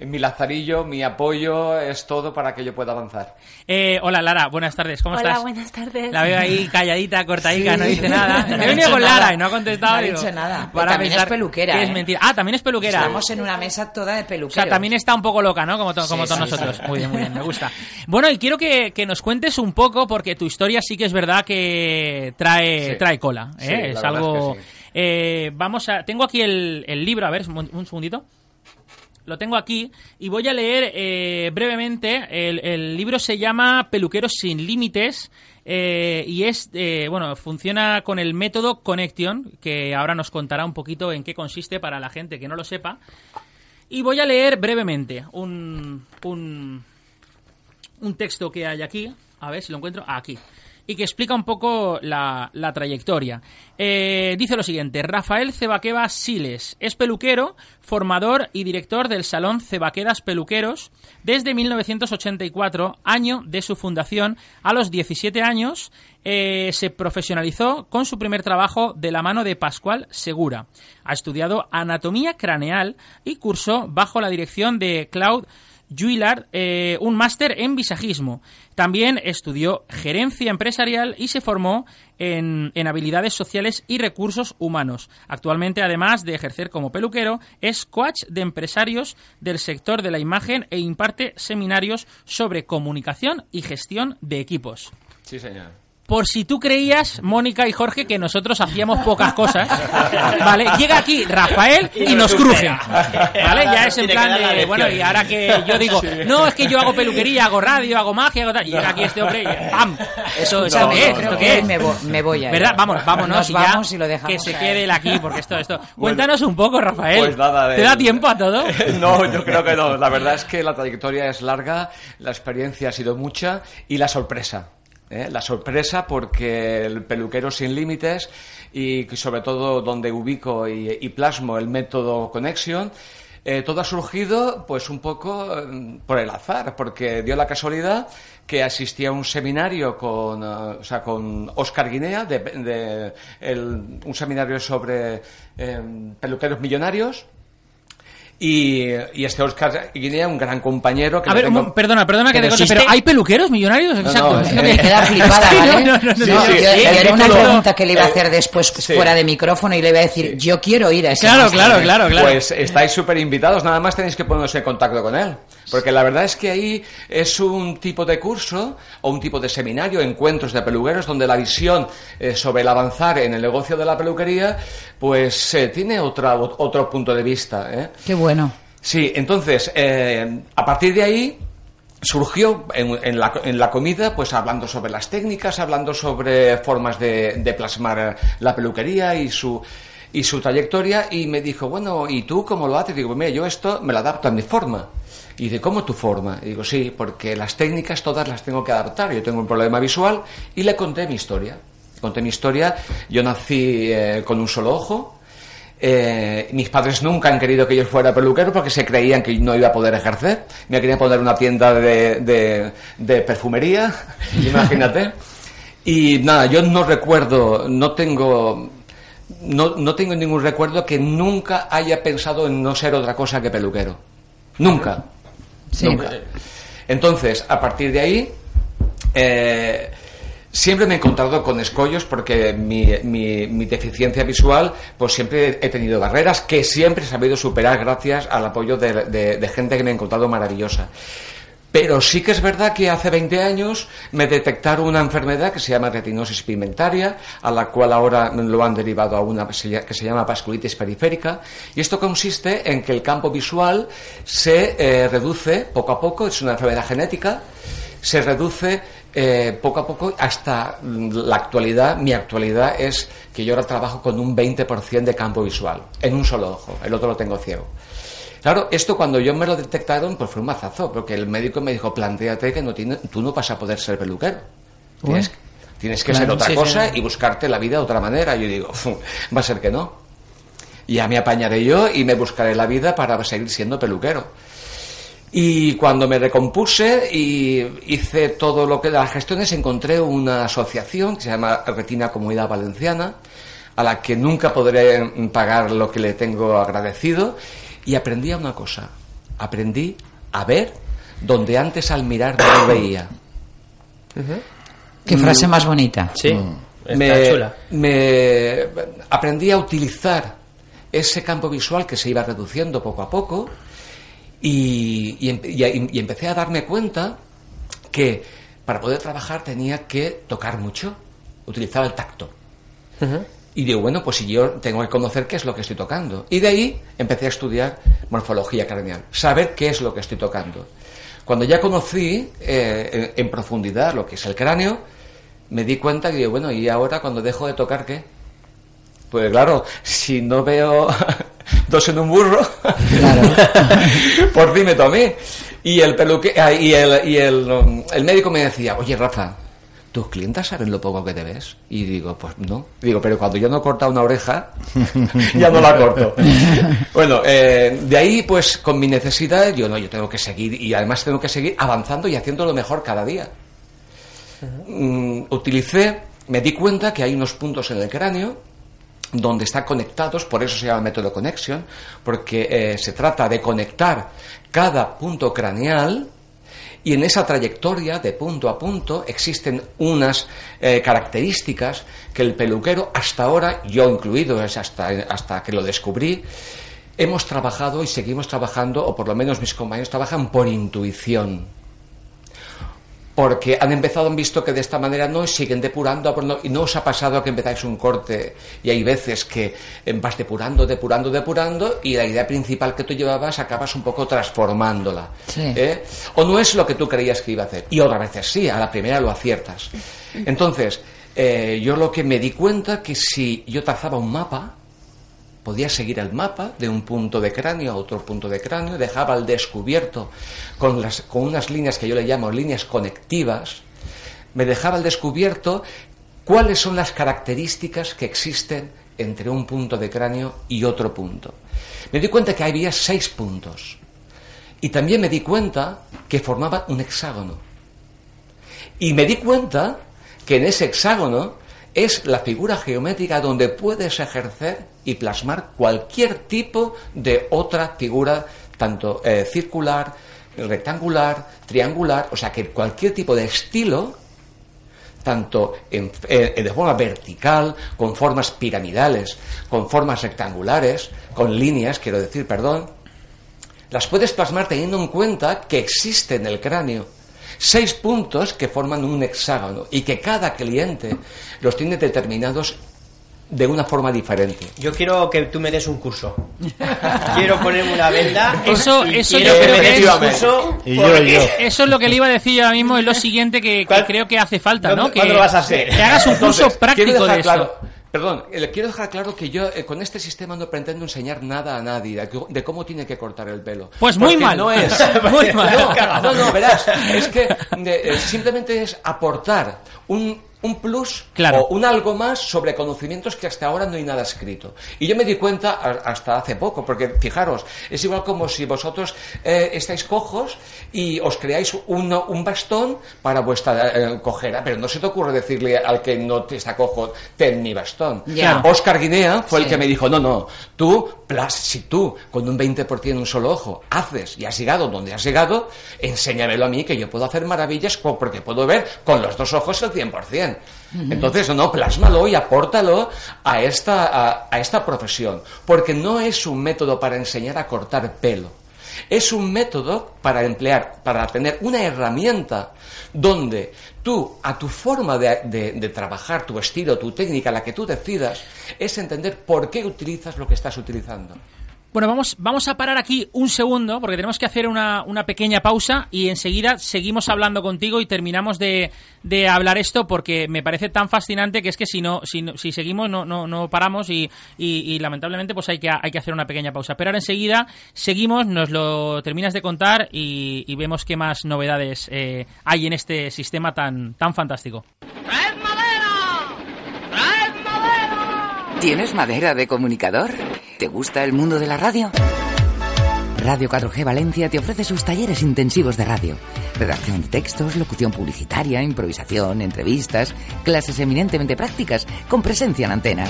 Speaker 8: mi lazarillo, mi apoyo, es todo para que yo pueda avanzar.
Speaker 4: Eh, hola, Lara, buenas tardes, ¿cómo
Speaker 19: Hola,
Speaker 4: estás?
Speaker 19: buenas tardes.
Speaker 4: La veo ahí calladita, cortadica,
Speaker 5: Sí.
Speaker 4: no dice nada.
Speaker 5: No
Speaker 4: he venido con
Speaker 5: nada.
Speaker 4: Lara y no ha contestado.
Speaker 5: No ha
Speaker 4: digo,
Speaker 5: dicho nada.
Speaker 4: para
Speaker 5: También es peluquera,
Speaker 4: que es
Speaker 5: ¿eh?
Speaker 4: mentira. Ah, también es peluquera.
Speaker 5: Estamos en una mesa toda de peluqueros.
Speaker 4: O sea, también está un poco loca, ¿no? Como, to- como
Speaker 5: Sí,
Speaker 4: todos
Speaker 5: sí,
Speaker 4: nosotros.
Speaker 5: sí.
Speaker 4: Muy bien, muy bien, me gusta. Bueno, y quiero que, que nos cuentes un poco, porque tu historia sí que es verdad que trae,
Speaker 8: Sí.
Speaker 4: trae cola. ¿eh? Es algo.
Speaker 8: es que sí.
Speaker 4: Eh, vamos a. Tengo aquí el, el libro, a ver, un, un segundito. Lo tengo aquí y voy a leer eh, brevemente. El, libro se llama Peluqueros sin límites eh, y es, eh, bueno, funciona con el método Connection, que ahora nos contará un poquito en qué consiste para la gente que no lo sepa. Y voy a leer brevemente un, un, un texto que hay aquí. A ver si lo encuentro. Aquí. Y que explica un poco la, la trayectoria. Eh, dice lo siguiente: Rafael Cebaqueva Siles es peluquero, formador y director del Salón Cebaquedas Peluqueros desde 1984, año de su fundación. A los 17 años eh, se profesionalizó con su primer trabajo de la mano de Pascual Segura. Ha estudiado anatomía craneal y cursó bajo la dirección de Claude Juillard eh, un máster en visajismo. También estudió gerencia empresarial y se formó en, en habilidades sociales y recursos humanos. Actualmente, además de ejercer como peluquero, es coach de empresarios del sector de la imagen e imparte seminarios sobre comunicación y gestión de equipos.
Speaker 8: Sí, señor.
Speaker 4: Por si tú creías, Mónica y Jorge, que nosotros hacíamos pocas cosas, ¿vale? Llega aquí Rafael y nos cruje, ¿vale? Ya es en plan de, bueno, y ahora que yo digo, no, es que yo hago peluquería, hago radio, hago magia, hago tal, y llega aquí este hombre y ¡pam! ¿Eso, eso
Speaker 5: No,
Speaker 4: qué es? ¿Esto
Speaker 5: no,
Speaker 4: qué es?
Speaker 5: me vo- me voy a ir.
Speaker 4: ¿Verdad? Vamos, vámonos
Speaker 5: Nos
Speaker 4: y ya
Speaker 5: vamos y lo dejamos
Speaker 4: que se quede
Speaker 5: él.
Speaker 4: aquí, porque esto, esto... Cuéntanos un poco, Rafael.
Speaker 8: Pues nada,
Speaker 4: ¿Te da tiempo a todo?
Speaker 8: No, yo creo que no. La verdad es que la trayectoria es larga, la experiencia ha sido mucha y la sorpresa. ¿Eh? La sorpresa porque el peluquero sin límites y sobre todo donde ubico y, plasmo el método Connection, eh, todo ha surgido pues un poco eh, por el azar, porque dio la casualidad que asistí a un seminario con, eh, o sea, con Oscar Guinea, de, un seminario sobre eh, peluqueros millonarios. Y, y este Oscar Guinea, un gran compañero que
Speaker 4: A ver,
Speaker 8: tengo-
Speaker 4: perdona, perdona que te
Speaker 8: Pero
Speaker 4: ¿hay peluqueros millonarios? Exacto.
Speaker 8: no, eh,
Speaker 5: Me queda flipada, ¿vale?
Speaker 4: no, no, no,
Speaker 5: yo-
Speaker 4: sí,
Speaker 5: yo-
Speaker 4: sí,
Speaker 5: era una pregunta que le iba a hacer después
Speaker 8: sí.
Speaker 5: fuera de micrófono y le iba a decir, yo quiero ir a ese
Speaker 4: Claro, claro, claro, claro.
Speaker 8: Pues estáis súper invitados, nada más tenéis que poneros en contacto con él. Porque la verdad es que ahí es un tipo de curso o un tipo de seminario, encuentros de peluqueros, donde la visión eh, sobre el avanzar en el negocio de la peluquería, pues eh, tiene otra, ot- otro punto de vista. ¿eh?
Speaker 5: Qué bueno.
Speaker 8: Sí, entonces, eh, a partir de ahí surgió en, en la, en la comida, pues hablando sobre las técnicas, hablando sobre formas de, de plasmar la peluquería y su y su trayectoria y me dijo, bueno, ¿y tú cómo lo haces? Digo, mira, yo esto me lo adapto a mi forma. Y dice, ¿cómo tu forma? Y digo, sí, porque las técnicas todas las tengo que adaptar. Yo tengo un problema visual y le conté mi historia. Conté mi historia. Yo nací eh, con un solo ojo. Eh, mis padres nunca han querido que yo fuera peluquero porque se creían que no iba a poder ejercer. Me querían poner una tienda de, de, de perfumería, imagínate. Y nada, yo no recuerdo, no tengo, no, no tengo ningún recuerdo que nunca haya pensado en no ser otra cosa que peluquero. Nunca.
Speaker 5: Sí.
Speaker 8: Nunca. Entonces, a partir de ahí, eh, siempre me he encontrado con escollos porque mi, mi- mi deficiencia visual, pues siempre he tenido barreras que siempre he sabido superar gracias al apoyo de, de- de gente que me ha encontrado maravillosa. Pero sí que es verdad que hace 20 años me detectaron una enfermedad que se llama retinosis pigmentaria, a la cual ahora lo han derivado a una que se llama vasculitis periférica. Y esto consiste en que el campo visual se eh, reduce poco a poco, es una enfermedad genética, se reduce eh, poco a poco hasta la actualidad. Mi actualidad es que yo ahora trabajo con un 20% de campo visual, en un solo ojo, el otro lo tengo ciego. Claro, esto cuando yo me lo detectaron, pues fue un mazazo, porque el médico me dijo, plantéate que no tiene, tú no vas a poder ser peluquero. Tienes, tienes que
Speaker 5: Claro,
Speaker 8: ser otra
Speaker 5: sí,
Speaker 8: cosa
Speaker 5: sí.
Speaker 8: y buscarte la vida de otra manera. Yo digo, va a ser que no. Ya me apañaré yo y me buscaré la vida para seguir siendo peluquero. Y cuando me recompuse y hice todo lo que de las gestiones, encontré una asociación que se llama Retina Comunidad Valenciana, a la que nunca podré pagar lo que le tengo agradecido, y aprendí a una cosa, aprendí a ver donde antes al mirar no veía.
Speaker 5: Qué frase más bonita.
Speaker 18: Sí,
Speaker 8: Mm.
Speaker 18: está
Speaker 8: me,
Speaker 18: chula.
Speaker 8: me aprendí a utilizar ese campo visual que se iba reduciendo poco a poco y, y em- y- y empecé a darme cuenta que para poder trabajar tenía que tocar mucho, utilizaba el tacto. Y digo, bueno, pues si yo tengo que conocer qué es lo que estoy tocando. Y de ahí empecé a estudiar morfología craneal, saber qué es lo que estoy tocando. Cuando ya conocí eh, en, en profundidad lo que es el cráneo, me di cuenta que digo, bueno, ¿y ahora cuando dejo de tocar qué? Pues claro, si no veo dos en un burro, por dime a mí. Y el peluque, ah, y el, y el, el médico me decía, oye Rafa, ¿tus clientas saben lo poco que te ves? Y digo, pues no. Digo, pero cuando yo no he cortado una oreja, ya no la corto. bueno, eh, de ahí pues con mi necesidad, yo no, yo tengo que seguir y además tengo que seguir avanzando y haciendo lo mejor cada día. Mm, utilicé, me di cuenta que hay unos puntos en el cráneo donde están conectados, por eso se llama método connection, porque eh, se trata de conectar cada punto craneal y en esa trayectoria de punto a punto existen unas eh, características que el peluquero hasta ahora, yo incluido, es hasta, hasta que lo descubrí, hemos trabajado y seguimos trabajando, o por lo menos mis compañeros trabajan por intuición. Porque han empezado, han visto que de esta manera no y siguen depurando, y no os ha pasado que empezáis un corte y hay veces que eh, vas depurando, depurando, depurando y la idea principal que tú llevabas acabas un poco transformándola.
Speaker 5: Sí.
Speaker 8: ¿eh? O no es lo que tú creías que iba a hacer. Y otras veces sí, a la primera lo aciertas. Entonces, eh, yo lo que me di cuenta que si yo trazaba un mapa, podía seguir el mapa de un punto de cráneo a otro punto de cráneo, dejaba al descubierto con, las, con unas líneas que yo le llamo líneas conectivas, me dejaba al descubierto cuáles son las características que existen entre un punto de cráneo y otro punto. Me di cuenta que había seis puntos. Y también me di cuenta que formaban un hexágono. Y me di cuenta que en ese hexágono es la figura geométrica donde puedes ejercer y plasmar cualquier tipo de otra figura, tanto eh, circular, rectangular, triangular, o sea que cualquier tipo de estilo, tanto en- eh, de forma vertical, con formas piramidales, con formas rectangulares, con líneas, quiero decir, perdón, las puedes plasmar teniendo en cuenta que existe en el cráneo seis puntos que forman un hexágono y que cada cliente los tiene determinados de una forma diferente.
Speaker 18: Yo quiero que tú me des un curso. quiero ponerme una venda.
Speaker 4: Eso-
Speaker 18: y
Speaker 4: eso yo creo que es-
Speaker 18: un curso.
Speaker 17: Y yo,
Speaker 18: porque-
Speaker 17: yo.
Speaker 4: Eso es lo que le iba a decir yo ahora mismo, es lo siguiente que, que creo que hace falta, ¿no?
Speaker 18: ¿Cuándo-
Speaker 4: Que,
Speaker 18: lo vas a hacer?
Speaker 4: que hagas un curso
Speaker 8: Entonces,
Speaker 4: práctico de
Speaker 8: claro-
Speaker 4: esto.
Speaker 8: Perdón, eh, le quiero dejar claro que yo eh, con este sistema no pretendo enseñar nada a nadie de, cómo tiene que cortar el pelo.
Speaker 4: Pues muy mal.
Speaker 8: No es.
Speaker 4: Muy mal.
Speaker 8: No, no, no, verás. Es que eh, simplemente es aportar un, un plus
Speaker 4: Claro.
Speaker 8: o un algo más sobre conocimientos que hasta ahora no hay nada escrito. Y yo me di cuenta hasta hace poco, porque fijaros, es igual como si vosotros eh, estáis cojos y os creáis uno- un bastón para vuestra eh, cojera, pero no se te ocurre decirle al que no te está cojo, ten mi bastón.
Speaker 5: Ya.
Speaker 8: Oscar Guinea fue el que me dijo, no, no, tú, plas, si tú con un 20% en un solo ojo haces y has llegado donde has llegado, enséñamelo a mí que yo puedo hacer maravillas porque puedo ver con los dos ojos el 100%. Entonces, no, plásmalo y apórtalo a esta, a, esta profesión, porque no es un método para enseñar a cortar pelo. Es un método para emplear, para tener una herramienta donde tú, a tu forma de trabajar, tu estilo, tu técnica, la que tú decidas, es entender por qué utilizas lo que estás utilizando.
Speaker 4: Bueno, vamos, vamos a parar aquí un segundo porque tenemos que hacer una, una pequeña pausa y enseguida seguimos hablando contigo y terminamos de, de hablar esto porque me parece tan fascinante que es que si no, si, no- si seguimos no, no, no paramos y, y- y lamentablemente pues hay que, hay que hacer una pequeña pausa. Pero ahora enseguida seguimos, nos lo terminas de contar y, y vemos qué más novedades eh, hay en este sistema tan, tan fantástico.
Speaker 9: ¿Tienes madera de comunicador? ¿Te gusta el mundo de la radio? Radio 4G Valencia te ofrece sus talleres intensivos de radio. Redacción de textos, locución publicitaria, improvisación, entrevistas, clases eminentemente prácticas con presencia en antena.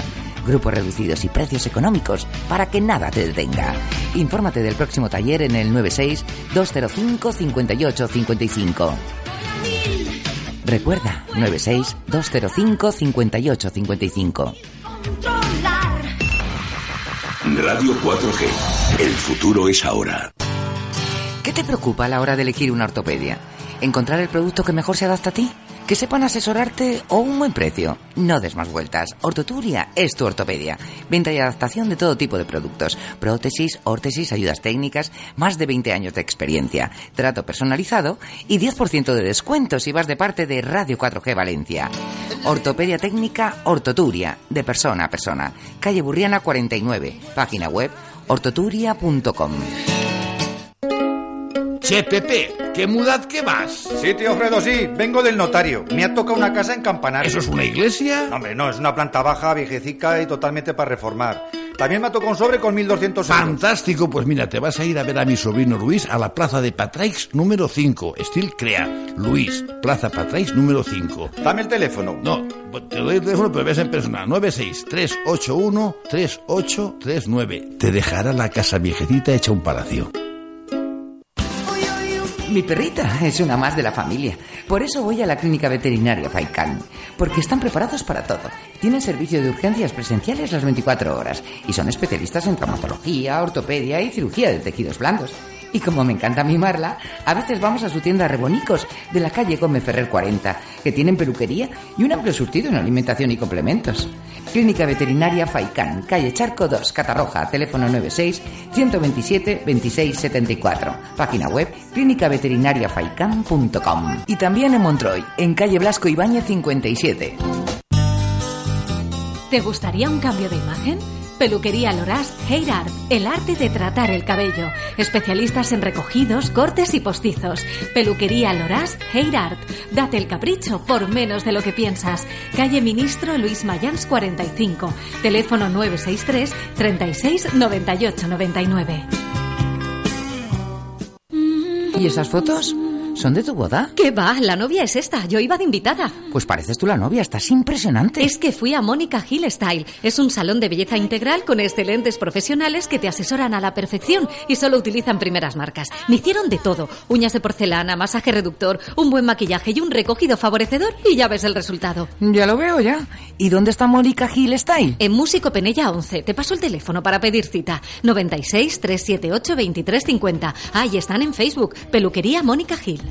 Speaker 9: Grupos reducidos y precios económicos para que nada te detenga. Infórmate del próximo taller en el 96 205 58 55. Recuerda, 96 205 58 55.
Speaker 1: Radio 4G. El futuro es ahora.
Speaker 9: ¿Qué te preocupa a la hora de elegir una ortopedia? ¿Encontrar el producto que mejor se adapta a ti? ¿Que sepan asesorarte o un buen precio? No des más vueltas. Ortoturia es tu ortopedia. Venta y adaptación de todo tipo de productos. Prótesis, órtesis, ayudas técnicas, más de 20 años de experiencia, trato personalizado y 10% de descuento si vas de parte de Radio 4G Valencia. Ortopedia técnica Ortoturia, de persona a persona. Calle Burriana 49, página web ortoturia.com.
Speaker 6: Che, Pepe, ¿qué mudad que vas?
Speaker 10: Sí, tío Fredo, sí. Vengo del notario. Me ha tocado una casa en Campanar.
Speaker 6: ¿Eso es una iglesia?
Speaker 10: No, hombre, no, es una planta baja, viejecica y totalmente para reformar. También me ha tocado un sobre con 1.200 euros.
Speaker 6: Fantástico, pues mira, te vas a ir a ver a mi sobrino Luis a la plaza de Patraix número 5, Estil Crea. Luis, plaza Patraix número 5.
Speaker 10: Dame el teléfono.
Speaker 6: No, te doy el teléfono, pero ves en persona. 96-381-3839. Te dejará la casa viejecita hecha un palacio.
Speaker 9: Mi perrita es una más de la familia. Por eso voy a la clínica veterinaria Faikan. Porque están preparados para todo. Tienen servicio de urgencias presenciales las 24 horas. Y son especialistas en traumatología, ortopedia y cirugía de tejidos blandos. Y como me encanta mimarla, a veces vamos a su tienda Rebonicos de la calle Gómez Ferrer 40, que tienen peluquería y un amplio surtido en alimentación y complementos. Clínica Veterinaria Faicán, calle Charco 2, Catarroja, teléfono 96 127 26 74. Página web clínicaveterinariafaican.com. Y también en Montroy, en calle Blasco Ibáñez 57.
Speaker 7: ¿Te gustaría un cambio de imagen? Peluquería Loras Hair Art, el arte de tratar el cabello. Especialistas en recogidos, cortes y postizos. Peluquería Loras Hair Art. Date el capricho por menos de lo que piensas. Calle Ministro Luis Mayans 45. Teléfono 963 36 98 99.
Speaker 9: ¿Y esas fotos? ¿Son de tu boda?
Speaker 7: ¿Qué va? La novia es esta. Yo iba de invitada.
Speaker 9: Pues pareces tú la novia, estás impresionante.
Speaker 7: Es que fui a Mónica Hill Style. Es un salón de belleza integral con excelentes profesionales que te asesoran a la perfección y solo utilizan primeras marcas. Me hicieron de todo. Uñas de porcelana, masaje reductor, un buen maquillaje y un recogido favorecedor y ya ves el resultado.
Speaker 9: Ya lo veo ya. ¿Y dónde está Mónica Hill Style?
Speaker 7: En Músico Penella 11. Te paso el teléfono para pedir cita. 96 378 2350. Ah, y están en Facebook. Peluquería Mónica Hill.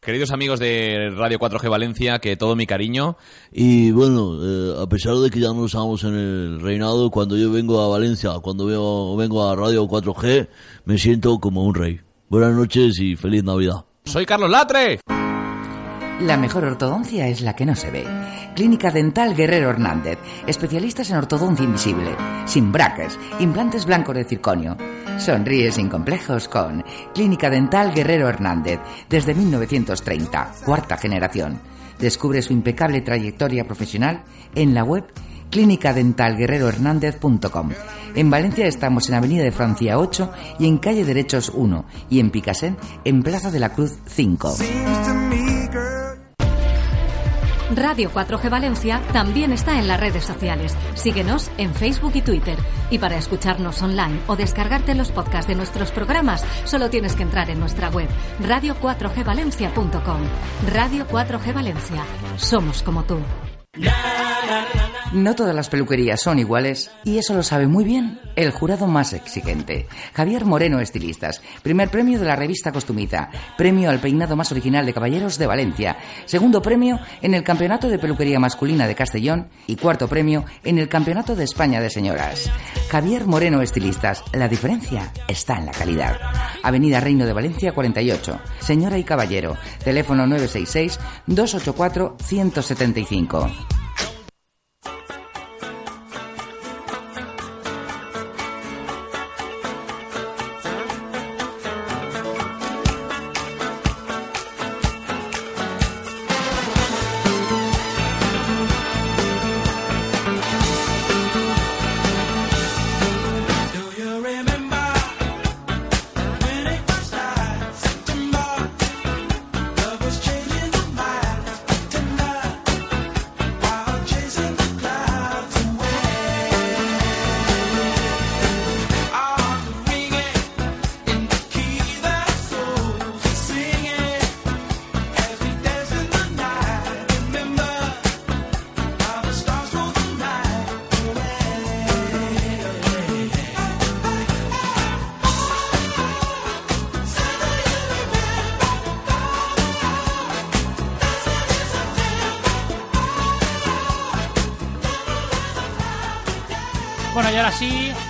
Speaker 19: Queridos amigos de Radio 4G Valencia, que todo mi cariño.
Speaker 20: Y bueno, eh, a pesar de que ya no estamos en el reinado, cuando yo vengo a Valencia, cuando veo- vengo a Radio 4G, me siento como un rey. Buenas noches y feliz Navidad.
Speaker 19: Soy Carlos Latre.
Speaker 9: La mejor ortodoncia es la que no se ve. Clínica Dental Guerrero Hernández. Especialistas en ortodoncia invisible. Sin brackets. Implantes blancos de circonio. Sonríe sin complejos con Clínica Dental Guerrero Hernández. Desde 1930. Cuarta generación. Descubre su impecable trayectoria profesional en la web clínicadentalguerrerohernández.com. En Valencia estamos en Avenida de Francia 8 y en Calle Derechos 1 y en Picasen en Plaza de la Cruz 5.
Speaker 7: Radio 4G Valencia también está en las redes sociales. Síguenos en Facebook y Twitter. Y para escucharnos online o descargarte los podcasts de nuestros programas, solo tienes que entrar en nuestra web radio4gvalencia.com. Radio 4G Valencia. Somos como tú.
Speaker 9: No todas las peluquerías son iguales y eso lo sabe muy bien el jurado más exigente. Javier Moreno Estilistas, primer premio de la revista Costumita, premio al peinado más original de caballeros de Valencia, segundo premio en el Campeonato de Peluquería Masculina de Castellón y cuarto premio en el Campeonato de España de Señoras. Javier Moreno Estilistas, la diferencia está en la calidad. Avenida Reino de Valencia 48, señora y caballero, teléfono 966 284 175.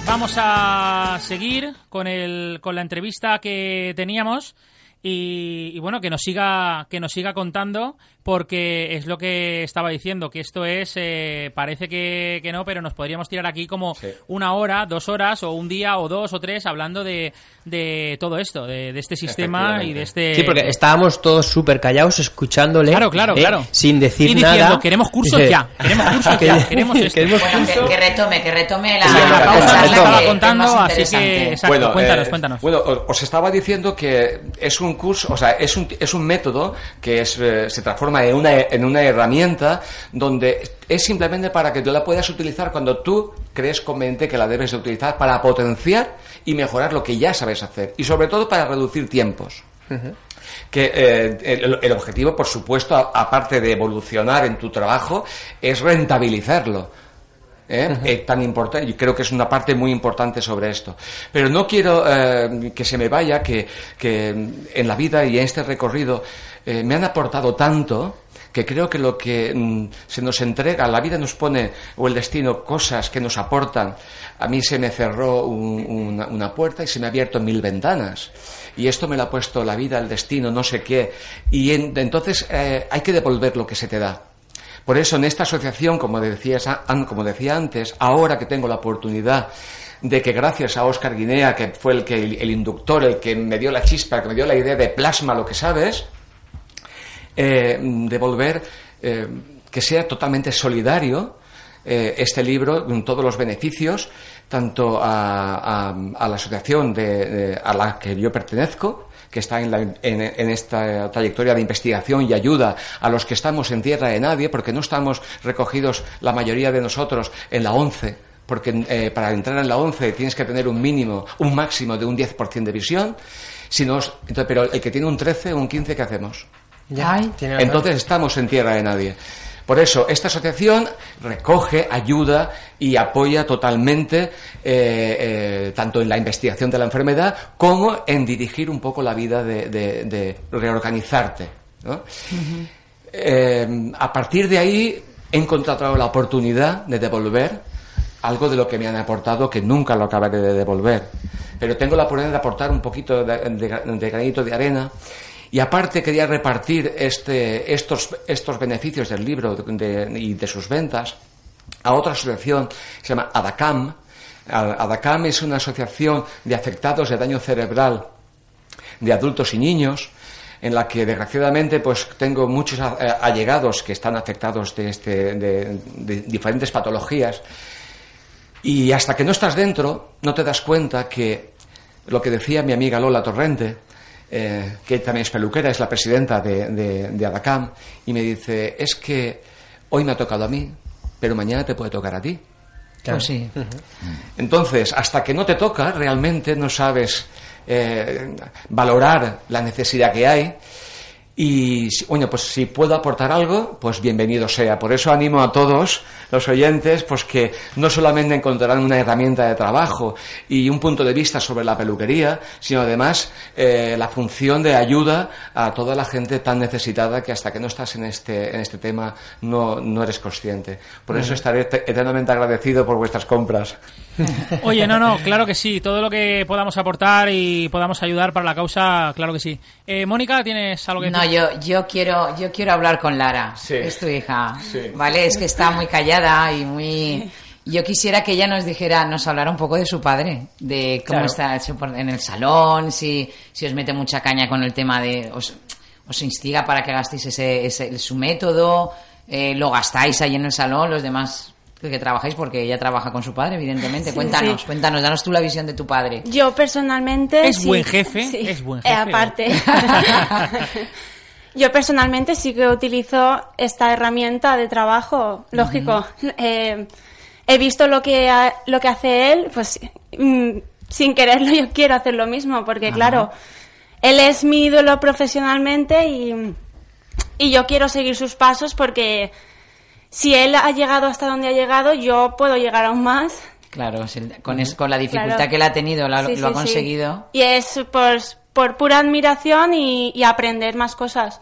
Speaker 4: Vamos a seguir con el con la entrevista que teníamos y, y bueno, que nos siga que nos siga contando porque es lo que estaba diciendo, que esto es eh, parece que, que no, pero nos podríamos tirar aquí como una hora, dos horas o un día o dos o tres hablando de, de todo esto, de, de este sistema y de este
Speaker 18: Sí, porque estábamos todos súper callados escuchándole.
Speaker 4: Claro, claro,
Speaker 18: ¿eh?
Speaker 4: claro.
Speaker 18: Sin decir
Speaker 4: Y diciendo,
Speaker 18: nada.
Speaker 4: queremos cursos ya, queremos cursos ya, queremos esto.
Speaker 18: queremos
Speaker 5: Bueno, que, retome, que retome la,
Speaker 18: Sí,
Speaker 5: la
Speaker 18: retome.
Speaker 5: que-
Speaker 4: Estaba contando, así que exacto, cuéntanos,
Speaker 8: eh,
Speaker 4: cuéntanos.
Speaker 8: Bueno, os os estaba diciendo que es un curso, o sea, es un, es un método que es, eh, se transforma en una, en una herramienta donde es simplemente para que tú la puedas utilizar cuando tú crees conveniente que la debes de utilizar para potenciar y mejorar lo que ya sabes hacer y sobre todo para reducir tiempos. que eh, el, el objetivo, por supuesto, a- aparte de evolucionar en tu trabajo, es rentabilizarlo. ¿eh? Eh, tan importante, y creo que es una parte muy importante sobre esto. Pero no quiero eh, que se me vaya que, que en la vida y en este recorrido eh, me han aportado tanto que creo que lo que mm, se nos entrega, la vida nos pone, o el destino, cosas que nos aportan. A mí se me cerró un- una, puerta y se me ha abierto mil ventanas. Y esto me lo ha puesto la vida, el destino, no sé qué. Y en- entonces eh, hay que devolver lo que se te da. Por eso en esta asociación, como, como decía antes, ahora que tengo la oportunidad de que gracias a Óscar Guinea, que fue el, que, el inductor, el que me dio la chispa, que me dio la idea de plasma lo que sabes, eh, devolver eh, que sea totalmente solidario eh, este libro, todos los beneficios, tanto a, a- a la asociación de- a la que yo pertenezco, que está en, la- en- esta trayectoria de investigación y ayuda a los que estamos en tierra de nadie, porque no estamos recogidos la mayoría de nosotros en la 11, porque eh, para entrar en la 11 tienes que tener un mínimo, un máximo de un 10% de visión, si no, es- entonces, pero el que tiene un 13 o un 15, ¿qué hacemos?
Speaker 5: Ay.
Speaker 8: Entonces estamos en tierra de nadie. Por eso, esta asociación recoge, ayuda y apoya totalmente eh, eh, tanto en la investigación de la enfermedad como en dirigir un poco la vida de, de- de reorganizarte. ¿no? Eh, a partir de ahí he encontrado la oportunidad de devolver algo de lo que me han aportado que nunca lo acabaré de devolver. Pero tengo la oportunidad de aportar un poquito de, de- de granito de arena y aparte quería repartir este, estos, estos beneficios del libro y de sus ventas a otra asociación que se llama ADACAM. ADACAM es una asociación de afectados de daño cerebral de adultos y niños en la que desgraciadamente pues tengo muchos eh, allegados que están afectados de, este, de diferentes patologías y hasta que no estás dentro no te das cuenta que lo que decía mi amiga Lola Torrente eh, que también es peluquera, es la presidenta de, de, de ADACAM y me dice es que hoy me ha tocado a mí pero mañana te puede tocar a ti
Speaker 5: Pues sí.
Speaker 8: entonces, hasta que no te toca, realmente no sabes eh, valorar la necesidad que hay. Y, bueno, pues si puedo aportar algo, pues bienvenido sea. Por eso animo a todos los oyentes, pues que no solamente encontrarán una herramienta de trabajo y un punto de vista sobre la peluquería, sino además eh, la función de ayuda a toda la gente tan necesitada que hasta que no estás en este, en este tema no, no eres consciente. Por eso estaré te- eternamente agradecido por vuestras compras.
Speaker 4: Oye, no, no, claro que sí. Todo lo que podamos aportar y podamos ayudar para la causa, claro que sí. Eh, Mónica, ¿tienes algo que
Speaker 5: No,
Speaker 4: decir?
Speaker 5: Yo, yo quiero, yo quiero hablar con Lara. Es tu hija. Vale, es que está muy callada y muy. Yo quisiera que ella nos dijera, nos hablara un poco de su padre, de cómo
Speaker 18: Claro.
Speaker 5: está en el salón, si, si os mete mucha caña con el tema de, os, os instiga para que gastéis ese, ese- su método, eh, lo gastáis ahí en el salón, los demás que, trabajáis, porque ella trabaja con su padre, evidentemente.
Speaker 11: Sí,
Speaker 5: cuéntanos,
Speaker 11: sí.
Speaker 5: cuéntanos, danos tú la visión de tu padre.
Speaker 11: Yo personalmente...
Speaker 5: Es
Speaker 11: sí-
Speaker 5: buen jefe,
Speaker 11: sí.
Speaker 5: es buen
Speaker 11: Eh,
Speaker 5: jefe.
Speaker 11: aparte. Yo personalmente sí que utilizo esta herramienta de trabajo, lógico. Eh, he visto lo que, ha- lo que hace él, pues mm, sin quererlo yo quiero hacer lo mismo, porque
Speaker 5: Ajá.
Speaker 11: claro, él es mi ídolo profesionalmente y, y yo quiero seguir sus pasos porque si él ha llegado hasta donde ha llegado, yo puedo llegar aún más.
Speaker 5: Claro, con, es- con la dificultad
Speaker 11: Claro.
Speaker 5: que él ha tenido,
Speaker 11: Sí,
Speaker 5: lo ha
Speaker 11: sí, sí.
Speaker 5: conseguido.
Speaker 11: Y es por, por pura admiración y, y aprender más cosas.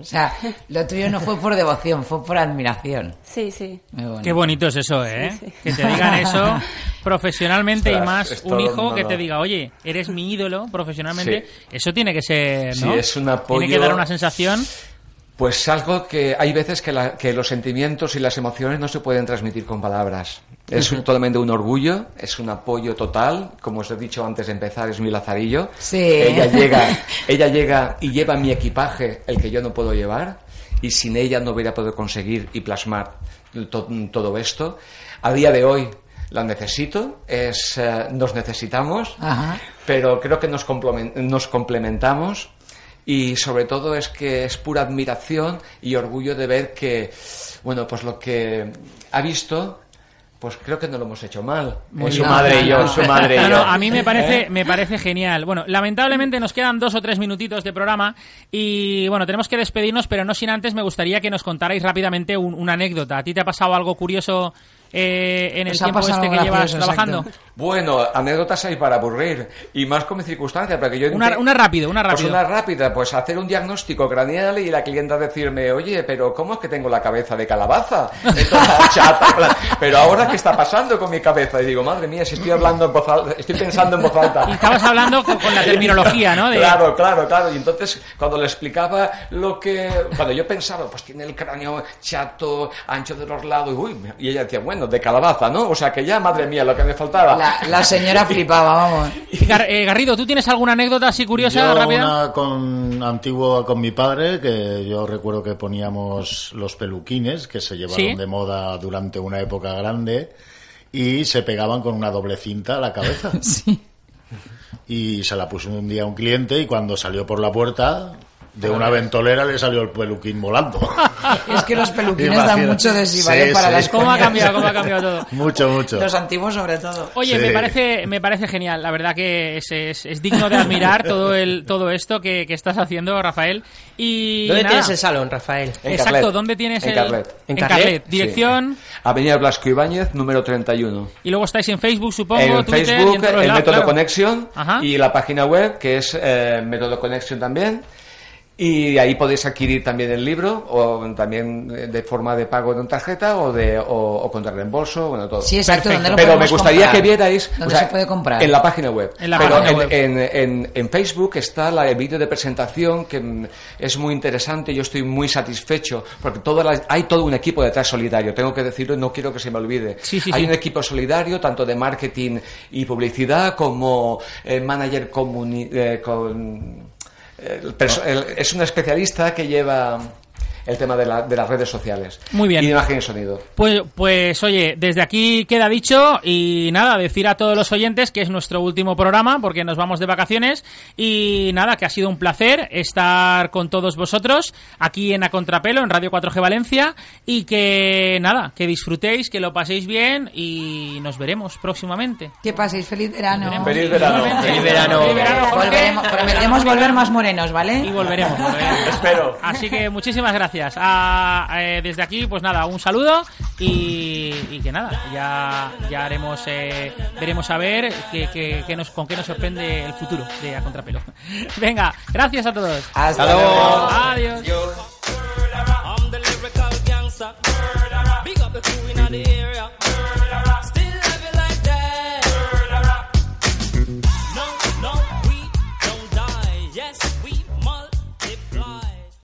Speaker 5: O sea, lo tuyo no fue por devoción, fue por admiración.
Speaker 11: Sí, sí.
Speaker 5: Muy bonito.
Speaker 4: Qué bonito es eso, ¿eh? Que te digan eso profesionalmente y más un hijo
Speaker 8: no,
Speaker 4: que te diga, oye, eres mi ídolo profesionalmente.
Speaker 8: Sí.
Speaker 4: Eso tiene que ser,
Speaker 8: Sí,
Speaker 4: ¿no?
Speaker 8: es un apoyo-
Speaker 4: Tiene que dar una sensación.
Speaker 8: Pues algo que hay veces que, la- que los sentimientos y las emociones no se pueden transmitir con palabras. Es totalmente un orgullo, es un apoyo total. Como os he dicho antes de empezar, es mi lazarillo.
Speaker 5: Sí.
Speaker 8: Ella llega, ella llega y lleva mi equipaje, el que yo no puedo llevar, y sin ella no hubiera podido conseguir y plasmar to- todo esto. A día de hoy la necesito, es, eh, nos necesitamos
Speaker 5: Ajá.
Speaker 8: pero creo que nos, nos complementamos y sobre todo es que es pura admiración y orgullo de ver que, bueno, pues lo que ha visto, pues creo que no lo hemos hecho mal.
Speaker 4: Muy
Speaker 8: Eh, su
Speaker 4: bien.
Speaker 8: madre y yo, su madre y
Speaker 4: no,
Speaker 8: yo.
Speaker 4: no, a mí me parece,
Speaker 8: ¿Eh?
Speaker 4: me parece genial. Bueno, lamentablemente nos quedan dos o tres minutitos de programa y bueno, tenemos que despedirnos, pero no sin antes me gustaría que nos contarais rápidamente un- una anécdota. ¿A ti te ha pasado algo curioso eh, en el
Speaker 5: Pues
Speaker 4: tiempo este que llevas trabajando?
Speaker 8: Bueno, anécdotas hay para aburrir y más con mi circunstancia, porque yo
Speaker 4: Una, una rápido, una
Speaker 8: Pues
Speaker 4: rápido.
Speaker 8: una rápida, pues hacer un diagnóstico craneal y la clienta decirme, oye, pero ¿cómo es que tengo la cabeza de calabaza? Chata, pero ahora qué está pasando con mi cabeza? Y digo, madre mía, si estoy hablando en voz alta, estoy pensando en voz alta.
Speaker 4: Y estabas hablando con, con la terminología, ¿no? De-
Speaker 8: Claro, claro, claro. Y entonces, cuando le explicaba lo que. Cuando yo pensaba, pues tiene el cráneo chato, ancho de los lados, uy, y ella decía, bueno, de calabaza, ¿no? O sea que ya, madre mía, lo que me faltaba.
Speaker 5: La, la señora flipaba, vamos.
Speaker 4: Gar- eh, Garrido, ¿tú tienes alguna anécdota así curiosa,
Speaker 17: Yo
Speaker 4: rápida?
Speaker 17: una con antigua con mi padre, que yo recuerdo que poníamos los peluquines, que se llevaron
Speaker 4: Sí.
Speaker 17: de moda durante una época grande, y se pegaban con una doble cinta a la cabeza. Y se la puso un día a un cliente y cuando salió por la puerta, de una ventolera le salió el peluquín volando.
Speaker 5: Es que los peluquines dan mucho de sí,
Speaker 17: Sí,
Speaker 5: ¿vale? Para
Speaker 17: sí.
Speaker 5: las
Speaker 4: ¿Cómo ha cambiado, cómo ha cambiado todo?
Speaker 17: Mucho, mucho.
Speaker 5: Los antiguos sobre todo.
Speaker 4: Oye,
Speaker 17: Sí.
Speaker 4: me parece me parece genial. La verdad que es, es, es digno de admirar todo el todo esto que, que estás haciendo, Rafael. Y
Speaker 18: ¿Dónde
Speaker 4: nada.
Speaker 18: tienes el salón, Rafael?
Speaker 8: En
Speaker 4: Exacto,
Speaker 8: Carlet.
Speaker 4: ¿dónde tienes
Speaker 8: En
Speaker 4: el
Speaker 8: Carlet.
Speaker 4: En
Speaker 18: ¿En
Speaker 4: Carlet.
Speaker 18: Carlet?
Speaker 4: Dirección
Speaker 8: Sí. Avenida Blasco Ibáñez, número 31.
Speaker 4: y luego estáis en Facebook, supongo,
Speaker 8: en
Speaker 4: Twitter y
Speaker 8: Facebook,
Speaker 4: en todos
Speaker 8: el
Speaker 4: lados,
Speaker 8: método
Speaker 4: claro. Ajá.
Speaker 8: y la página web que es eh, método Connection también. Y ahí podéis adquirir también el libro, o también de forma de pago de una tarjeta o de o, o contra reembolso, bueno, todo.
Speaker 5: Sí, exacto, ¿dónde lo
Speaker 8: Pero me gustaría
Speaker 5: comprar?
Speaker 8: que vierais
Speaker 5: ¿Dónde
Speaker 8: o sea,
Speaker 5: se puede comprar?
Speaker 8: en la página web.
Speaker 4: En la
Speaker 8: Pero
Speaker 4: página
Speaker 8: en,
Speaker 4: web.
Speaker 8: En, en- en Facebook está la, el vídeo de presentación que mm, es muy interesante. Yo estoy muy satisfecho porque todo la- hay todo un equipo detrás solidario. Tengo que decirlo, no quiero que se me olvide.
Speaker 4: Sí, sí,
Speaker 8: hay
Speaker 4: sí.
Speaker 8: un equipo solidario tanto de marketing y publicidad como eh, manager comuni- eh, con el es un especialista que lleva el tema de, la- de las redes sociales
Speaker 4: Muy bien.
Speaker 8: y de imagen y sonido.
Speaker 4: Pues, pues oye, desde aquí queda dicho y nada, decir a todos los oyentes que es nuestro último programa porque nos vamos de vacaciones y nada, que ha sido un placer estar con todos vosotros aquí en A Contrapelo, en Radio 4G Valencia y que nada, que disfrutéis, que lo paséis bien y nos veremos próximamente.
Speaker 5: Que paséis feliz verano.
Speaker 8: Feliz verano.
Speaker 18: Feliz verano.
Speaker 4: Feliz verano.
Speaker 5: Volveremos, prometemos volver más morenos, ¿vale?
Speaker 4: Y volveremos, volveremos.
Speaker 8: Espero.
Speaker 4: Así que muchísimas gracias. Ah, eh, desde aquí, pues nada, un saludo y, y que nada, ya, ya haremos, eh, veremos a ver qué- qué- qué nos, con qué nos sorprende el futuro de A Contrapelo. Venga, gracias a todos.
Speaker 5: Hasta
Speaker 18: luego.
Speaker 4: Adiós.